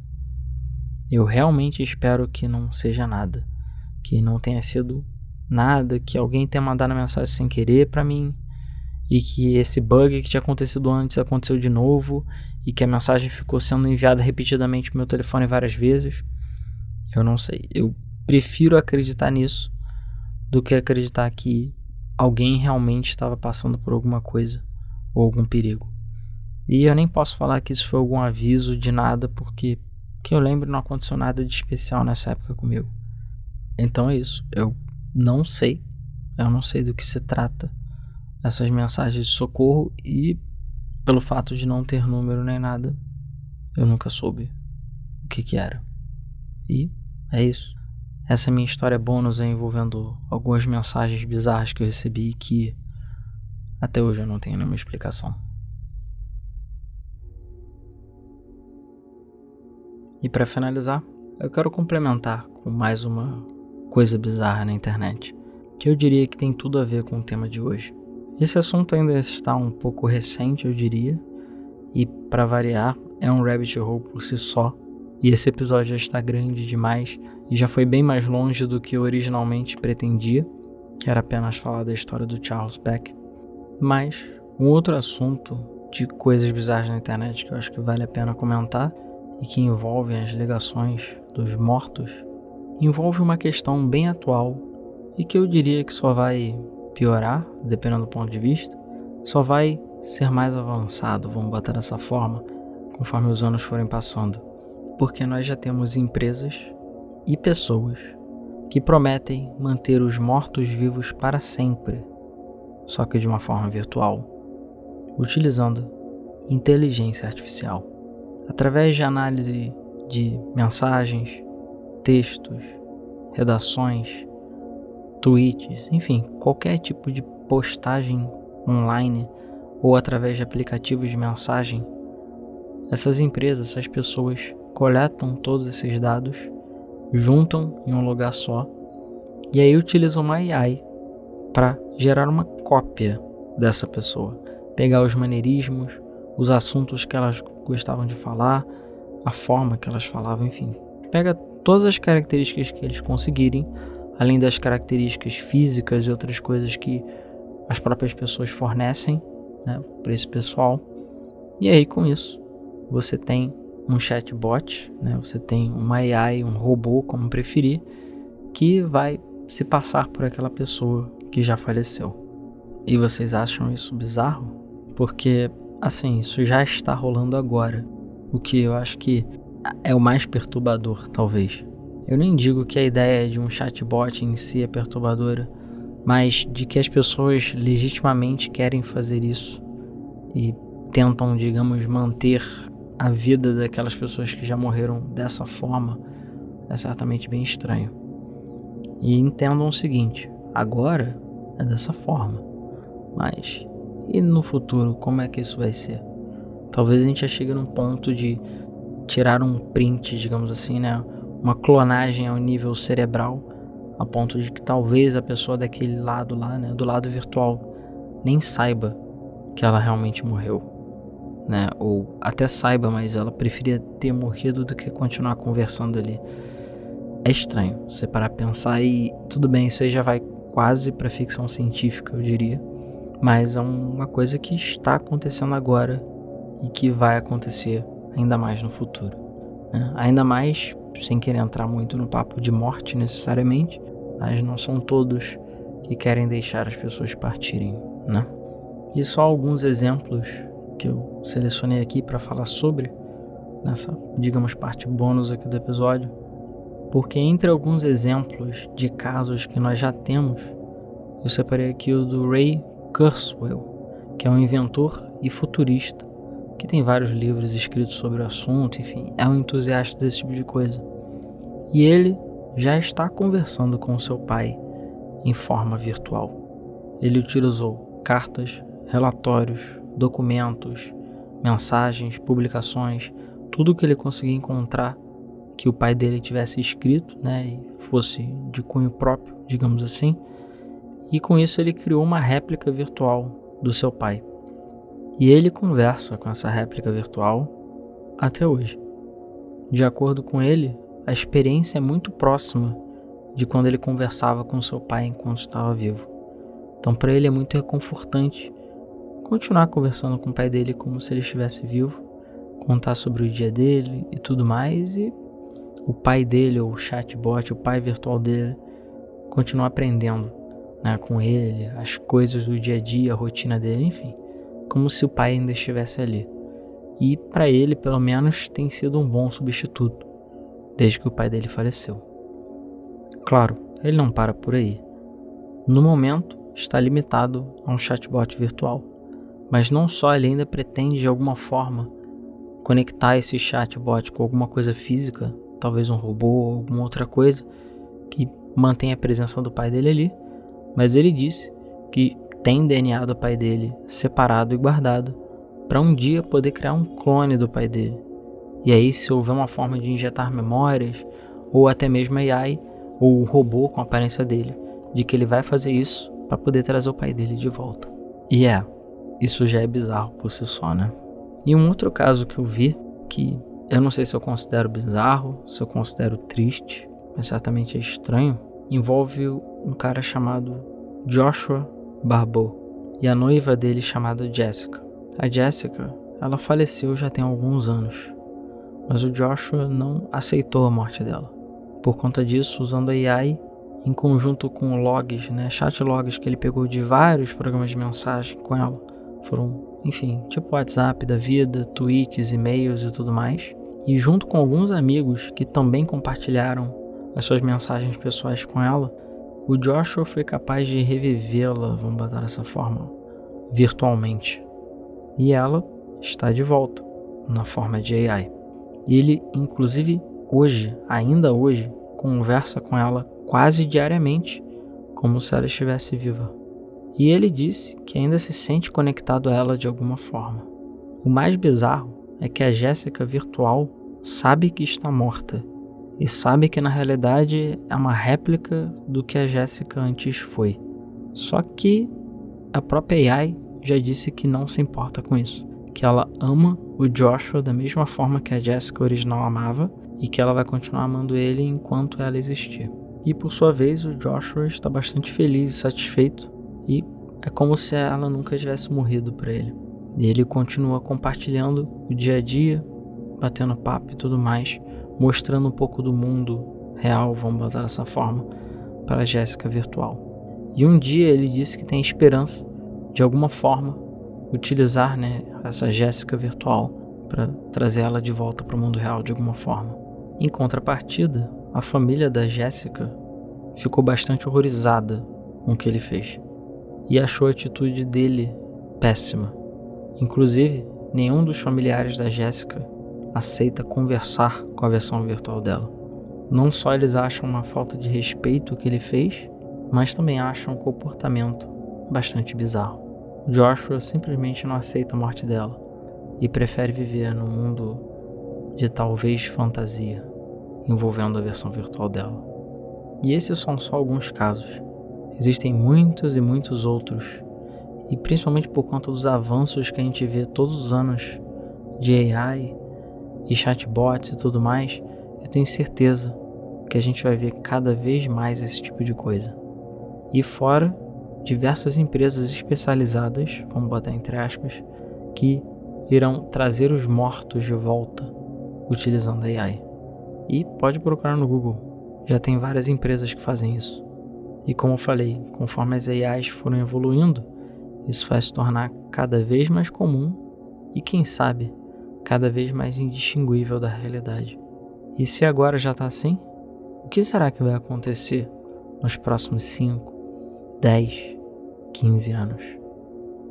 [SPEAKER 1] Eu realmente espero que não seja nada, que não tenha sido nada, que alguém tenha mandado a mensagem sem querer para mim e que esse bug que tinha acontecido antes aconteceu de novo e que a mensagem ficou sendo enviada repetidamente pro meu telefone várias vezes. Eu não sei. Eu prefiro acreditar nisso do que acreditar que alguém realmente estava passando por alguma coisa ou algum perigo. E eu nem posso falar que isso foi algum aviso de nada, porque que eu lembro não aconteceu nada de especial nessa época comigo. Então é isso. Eu não sei. Eu não sei do que se trata essas mensagens de socorro e pelo fato de não ter número nem nada, eu nunca soube o que que era. E é isso. Essa é minha história bônus envolvendo algumas mensagens bizarras que eu recebi que até hoje eu não tenho nenhuma explicação. E para finalizar, eu quero complementar com mais uma coisa bizarra na internet, que eu diria que tem tudo a ver com o tema de hoje. Esse assunto ainda está um pouco recente, eu diria, e para variar, é um rabbit hole por si só, e esse episódio já está grande demais e já foi bem mais longe do que eu originalmente pretendia, que era apenas falar da história do Charles Beck. Mas um outro assunto de coisas bizarras na internet que eu acho que vale a pena comentar e que envolvem as ligações dos mortos envolve uma questão bem atual e que eu diria que só vai piorar, dependendo do ponto de vista, só vai ser mais avançado, vamos botar dessa forma, conforme os anos forem passando. Porque nós já temos empresas e pessoas que prometem manter os mortos vivos para sempre só que de uma forma virtual, utilizando inteligência artificial. Através de análise de mensagens, textos, redações, tweets, enfim, qualquer tipo de postagem online ou através de aplicativos de mensagem, essas empresas, essas pessoas coletam todos esses dados, juntam em um lugar só e aí utilizam uma AI para gerar uma cópia dessa pessoa. Pegar os maneirismos, os assuntos que elas gostavam de falar, a forma que elas falavam, enfim. Pega todas as características que eles conseguirem, além das características físicas e outras coisas que as próprias pessoas fornecem né, para esse pessoal. E aí, com isso, você tem um chatbot, né, você tem uma AI, um robô, como preferir, que vai se passar por aquela pessoa que já faleceu. E vocês acham isso bizarro? Porque, assim, isso já está rolando agora. O que eu acho que é o mais perturbador, talvez. Eu nem digo que a ideia de um chatbot em si é perturbadora, mas de que as pessoas legitimamente querem fazer isso e tentam, digamos, manter a vida daquelas pessoas que já morreram dessa forma é certamente bem estranho. E entendam o seguinte: agora é dessa forma. Mas e no futuro, como é que isso vai ser? Talvez a gente já chegue num ponto de tirar um print, digamos assim, né? Uma clonagem ao nível cerebral, a ponto de que talvez a pessoa daquele lado lá, né, do lado virtual, nem saiba que ela realmente morreu, né? Ou até saiba, mas ela preferia ter morrido do que continuar conversando ali. É estranho você parar pensar e tudo bem, isso aí já vai quase para ficção científica, eu diria mas é uma coisa que está acontecendo agora e que vai acontecer ainda mais no futuro. Né? Ainda mais, sem querer entrar muito no papo de morte necessariamente, mas não são todos que querem deixar as pessoas partirem, né? E só alguns exemplos que eu selecionei aqui para falar sobre nessa, digamos, parte bônus aqui do episódio, porque entre alguns exemplos de casos que nós já temos, eu separei aqui o do Ray Kurzweil, que é um inventor e futurista, que tem vários livros escritos sobre o assunto, enfim, é um entusiasta desse tipo de coisa. E ele já está conversando com seu pai em forma virtual. Ele utilizou cartas, relatórios, documentos, mensagens, publicações, tudo que ele conseguia encontrar que o pai dele tivesse escrito, né, e fosse de cunho próprio, digamos assim, e com isso ele criou uma réplica virtual do seu pai. E ele conversa com essa réplica virtual até hoje. De acordo com ele, a experiência é muito próxima de quando ele conversava com seu pai enquanto estava vivo. Então, para ele é muito reconfortante continuar conversando com o pai dele como se ele estivesse vivo, contar sobre o dia dele e tudo mais, e o pai dele, ou o chatbot, o pai virtual dele, continuar aprendendo né, com ele, as coisas do dia a dia, a rotina dele, enfim, como se o pai ainda estivesse ali. E para ele, pelo menos, tem sido um bom substituto, desde que o pai dele faleceu. Claro, ele não para por aí. No momento, está limitado a um chatbot virtual, mas não só ele ainda pretende de alguma forma conectar esse chatbot com alguma coisa física, talvez um robô alguma outra coisa que mantenha a presença do pai dele ali, mas ele disse que tem DNA do pai dele separado e guardado para um dia poder criar um clone do pai dele. E aí, se houver uma forma de injetar memórias, ou até mesmo AI, ou o robô com a aparência dele, de que ele vai fazer isso para poder trazer o pai dele de volta. E é, isso já é bizarro por si só, né? E um outro caso que eu vi, que eu não sei se eu considero bizarro, se eu considero triste, mas certamente é estranho, envolve um cara chamado Joshua Barbeau e a noiva dele chamada Jessica. A Jessica, ela faleceu já tem alguns anos, mas o Joshua não aceitou a morte dela. Por conta disso, usando a AI em conjunto com logs, né, chat logs que ele pegou de vários programas de mensagem com ela, foram, enfim, tipo WhatsApp da vida, tweets, e-mails e tudo mais. E junto com alguns amigos que também compartilharam as suas mensagens pessoais com ela, o Joshua foi capaz de revivê-la, vamos botar dessa forma, virtualmente. E ela está de volta, na forma de AI. Ele, inclusive, hoje, ainda hoje, conversa com ela quase diariamente, como se ela estivesse viva. E ele disse que ainda se sente conectado a ela de alguma forma. O mais bizarro é que a Jéssica virtual sabe que está morta e sabe que na realidade é uma réplica do que a Jéssica antes foi. Só que a própria AI já disse que não se importa com isso, que ela ama o Joshua da mesma forma que a Jessica original amava e que ela vai continuar amando ele enquanto ela existir. E por sua vez, o Joshua está bastante feliz e satisfeito e é como se ela nunca tivesse morrido para ele. E ele continua compartilhando o dia a dia, batendo papo e tudo mais, mostrando um pouco do mundo real, vamos botar dessa forma, para Jéssica virtual. E um dia ele disse que tem esperança de alguma forma utilizar né, essa Jéssica virtual para trazer ela de volta para o mundo real de alguma forma. Em contrapartida, a família da Jéssica ficou bastante horrorizada com o que ele fez e achou a atitude dele péssima. Inclusive, nenhum dos familiares da Jéssica aceita conversar com a versão virtual dela. Não só eles acham uma falta de respeito que ele fez, mas também acham um comportamento bastante bizarro. Joshua simplesmente não aceita a morte dela e prefere viver num mundo de talvez fantasia envolvendo a versão virtual dela. E esses são só alguns casos. Existem muitos e muitos outros, e principalmente por conta dos avanços que a gente vê todos os anos de AI e chatbots e tudo mais, eu tenho certeza que a gente vai ver cada vez mais esse tipo de coisa. E fora diversas empresas especializadas, vamos botar entre aspas, que irão trazer os mortos de volta utilizando a AI. E pode procurar no Google, já tem várias empresas que fazem isso. E como eu falei, conforme as AIs foram evoluindo, isso vai se tornar cada vez mais comum e, quem sabe, cada vez mais indistinguível da realidade. E se agora já está assim, o que será que vai acontecer nos próximos 5, 10, 15 anos.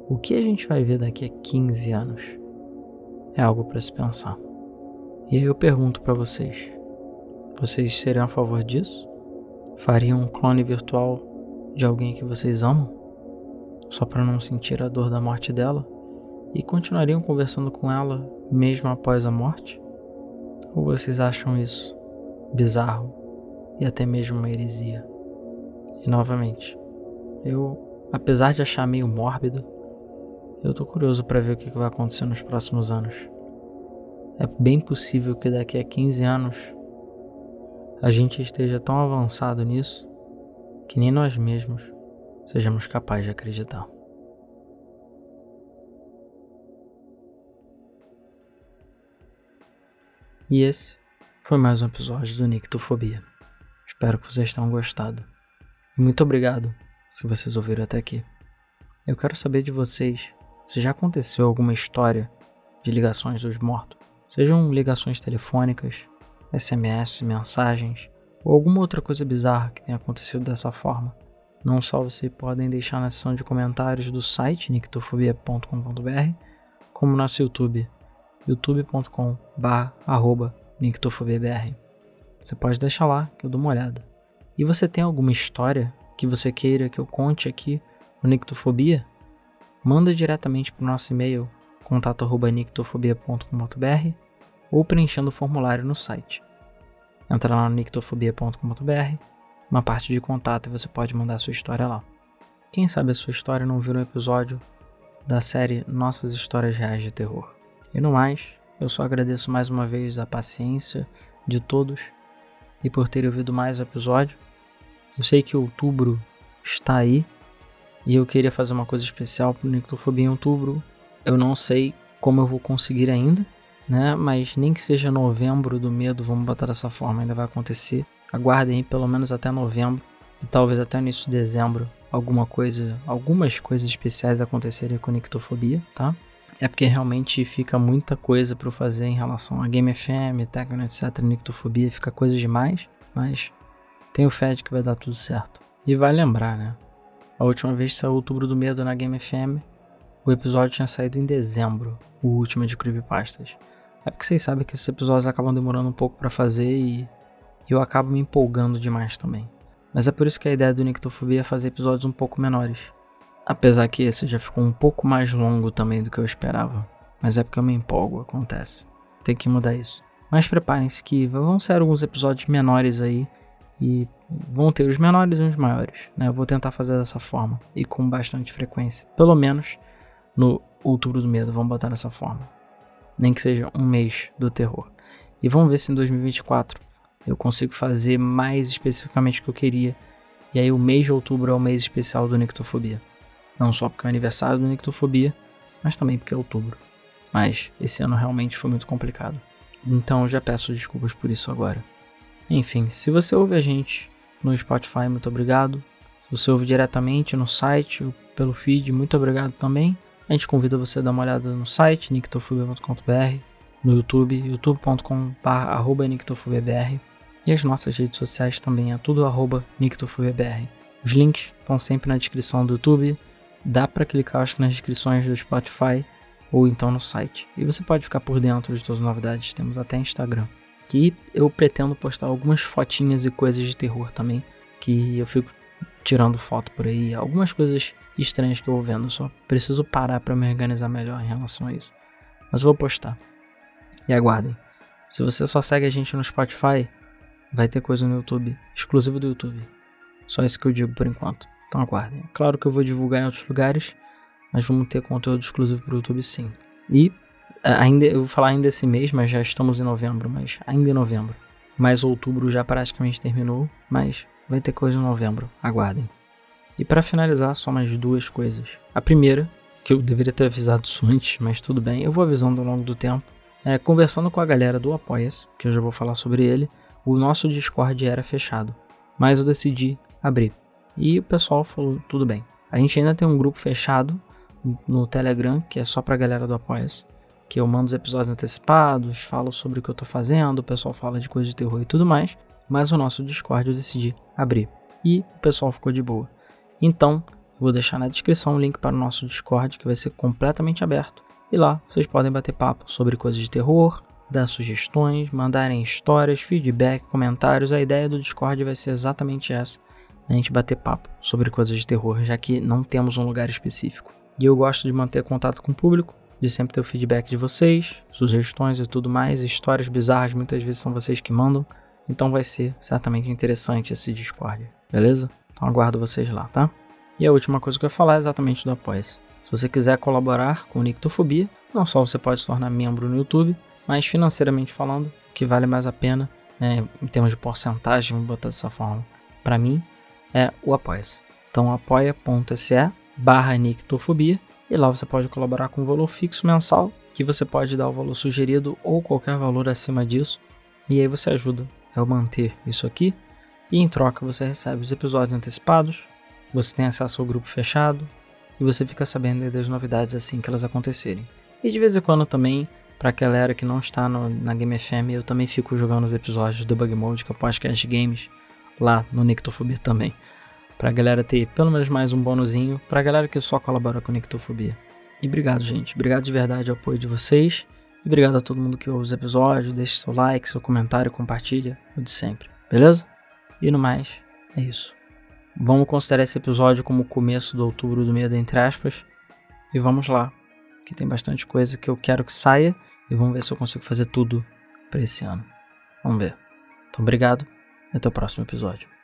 [SPEAKER 1] O que a gente vai ver daqui a 15 anos? É algo para se pensar. E aí eu pergunto para vocês: vocês seriam a favor disso? Fariam um clone virtual de alguém que vocês amam? Só para não sentir a dor da morte dela? E continuariam conversando com ela mesmo após a morte? Ou vocês acham isso bizarro e até mesmo uma heresia? E novamente, eu Apesar de achar meio mórbido, eu tô curioso para ver o que vai acontecer nos próximos anos. É bem possível que daqui a 15 anos a gente esteja tão avançado nisso que nem nós mesmos sejamos capazes de acreditar. E esse foi mais um episódio do Nictofobia. Espero que vocês tenham gostado. E muito obrigado se vocês ouviram até aqui. Eu quero saber de vocês se já aconteceu alguma história de ligações dos mortos, sejam ligações telefônicas, SMS, mensagens ou alguma outra coisa bizarra que tenha acontecido dessa forma. Não só vocês podem deixar na seção de comentários do site nictofobia.com.br, como no nosso YouTube, youtube.com/nictofobiabr. Você pode deixar lá que eu dou uma olhada. E você tem alguma história que você queira que eu conte aqui no Nictofobia, manda diretamente para o nosso e-mail contato@nictofobia.com.br ou preenchendo o formulário no site. Entra lá no nictofobia.com.br, uma parte de contato e você pode mandar sua história lá. Quem sabe a sua história não virou um episódio da série Nossas Histórias Reais de Terror. E no mais, eu só agradeço mais uma vez a paciência de todos e por ter ouvido mais episódio. Eu sei que outubro está aí e eu queria fazer uma coisa especial para o Nictofobia em outubro. Eu não sei como eu vou conseguir ainda, né? Mas nem que seja novembro do medo, vamos botar dessa forma, ainda vai acontecer. Aguardem aí pelo menos até novembro e talvez até início de dezembro alguma coisa, algumas coisas especiais acontecerem com Nictofobia, tá? É porque realmente fica muita coisa para fazer em relação a Game FM, Tecno, etc, Nictofobia, fica coisa demais, mas tenho fé de que vai dar tudo certo. E vai lembrar, né? A última vez que saiu Outubro do Medo na Game FM, o episódio tinha saído em dezembro, o último de Creepypastas. É porque vocês sabem que esses episódios acabam demorando um pouco para fazer e eu acabo me empolgando demais também. Mas é por isso que a ideia do Nictofobia é fazer episódios um pouco menores. Apesar que esse já ficou um pouco mais longo também do que eu esperava. Mas é porque eu me empolgo, acontece. Tem que mudar isso. Mas preparem-se que vão ser alguns episódios menores aí e vão ter os menores e os maiores. Né? Eu vou tentar fazer dessa forma e com bastante frequência. Pelo menos no Outubro do Medo, vamos botar dessa forma. Nem que seja um mês do terror. E vamos ver se em 2024 eu consigo fazer mais especificamente o que eu queria. E aí o mês de outubro é o mês especial do Nictofobia. Não só porque é o aniversário do Nictofobia, mas também porque é outubro. Mas esse ano realmente foi muito complicado. Então já peço desculpas por isso agora. Enfim, se você ouve a gente no Spotify, muito obrigado. Se você ouve diretamente no site pelo feed, muito obrigado também. A gente convida você a dar uma olhada no site, nictofobia.com.br, no YouTube, youtube.com.br e as nossas redes sociais também é tudo arroba nictofobiabr. Os links estão sempre na descrição do YouTube, dá para clicar acho que nas descrições do Spotify ou então no site. E você pode ficar por dentro de todas as novidades, temos até Instagram. Que eu pretendo postar algumas fotinhas e coisas de terror também, que eu fico tirando foto por aí, algumas coisas estranhas que eu vou vendo, só preciso parar para me organizar melhor em relação a isso. Mas eu vou postar. E aguardem. Se você só segue a gente no Spotify, vai ter coisa no YouTube, exclusivo do YouTube. Só isso que eu digo por enquanto. Então aguardem. Claro que eu vou divulgar em outros lugares, mas vamos ter conteúdo exclusivo para o YouTube sim. E é, ainda eu vou falar ainda esse mês, mas já estamos em novembro, mas ainda em novembro. Mas outubro já praticamente terminou, mas vai ter coisa em novembro. Aguardem. E para finalizar, só mais duas coisas. A primeira, que eu deveria ter avisado isso antes, mas tudo bem, eu vou avisando ao longo do tempo. É, conversando com a galera do Apoia-se, que eu já vou falar sobre ele, o nosso Discord era fechado, mas eu decidi abrir. E o pessoal falou: tudo bem. A gente ainda tem um grupo fechado no Telegram, que é só pra galera do Apoia-se, que eu mando os episódios antecipados, falo sobre o que eu tô fazendo, o pessoal fala de coisas de terror e tudo mais, mas o nosso Discord eu decidi abrir. E o pessoal ficou de boa. Então, eu vou deixar na descrição o link para o nosso Discord, que vai ser completamente aberto. E lá vocês podem bater papo sobre coisas de terror, dar sugestões, mandarem histórias, feedback, comentários. A ideia do Discord vai ser exatamente essa: a gente bater papo sobre coisas de terror, já que não temos um lugar específico. E eu gosto de manter contato com o público, de sempre ter o feedback de vocês, sugestões e tudo mais. Histórias bizarras muitas vezes são vocês que mandam. Então vai ser certamente interessante esse Discord, beleza? Então aguardo vocês lá, tá? E a última coisa que eu ia falar é exatamente do apoia -se. você quiser colaborar com o Nictofobia, não só você pode se tornar membro no YouTube, mas financeiramente falando, o que vale mais a pena, né, em termos de porcentagem, vamos botar dessa forma, para mim, é o apoia-se. Então apoia.se barra nictofobia e lá você pode colaborar com um valor fixo mensal, que você pode dar o valor sugerido ou qualquer valor acima disso, e aí você ajuda eu manter isso aqui, e em troca você recebe os episódios antecipados, você tem acesso ao grupo fechado, e você fica sabendo das novidades assim que elas acontecerem. E de vez em quando também Pra galera que não está no, na Game FM, eu também fico jogando os episódios do Debug Mode, que é o podcast games, lá no Nictofobia também. Pra galera ter pelo menos mais um bônusinho, pra galera que só colabora com Nictofobia. E obrigado, gente. Obrigado de verdade ao apoio de vocês. Obrigado a todo mundo que ouve os episódios, deixe seu like, seu comentário, compartilha, o de sempre. Beleza? E no mais, é isso. Vamos considerar esse episódio como o começo do outubro do medo, entre aspas. E vamos lá que tem bastante coisa que eu quero que saia e vamos ver se eu consigo fazer tudo para esse ano. Vamos ver. Então, obrigado e até o próximo episódio.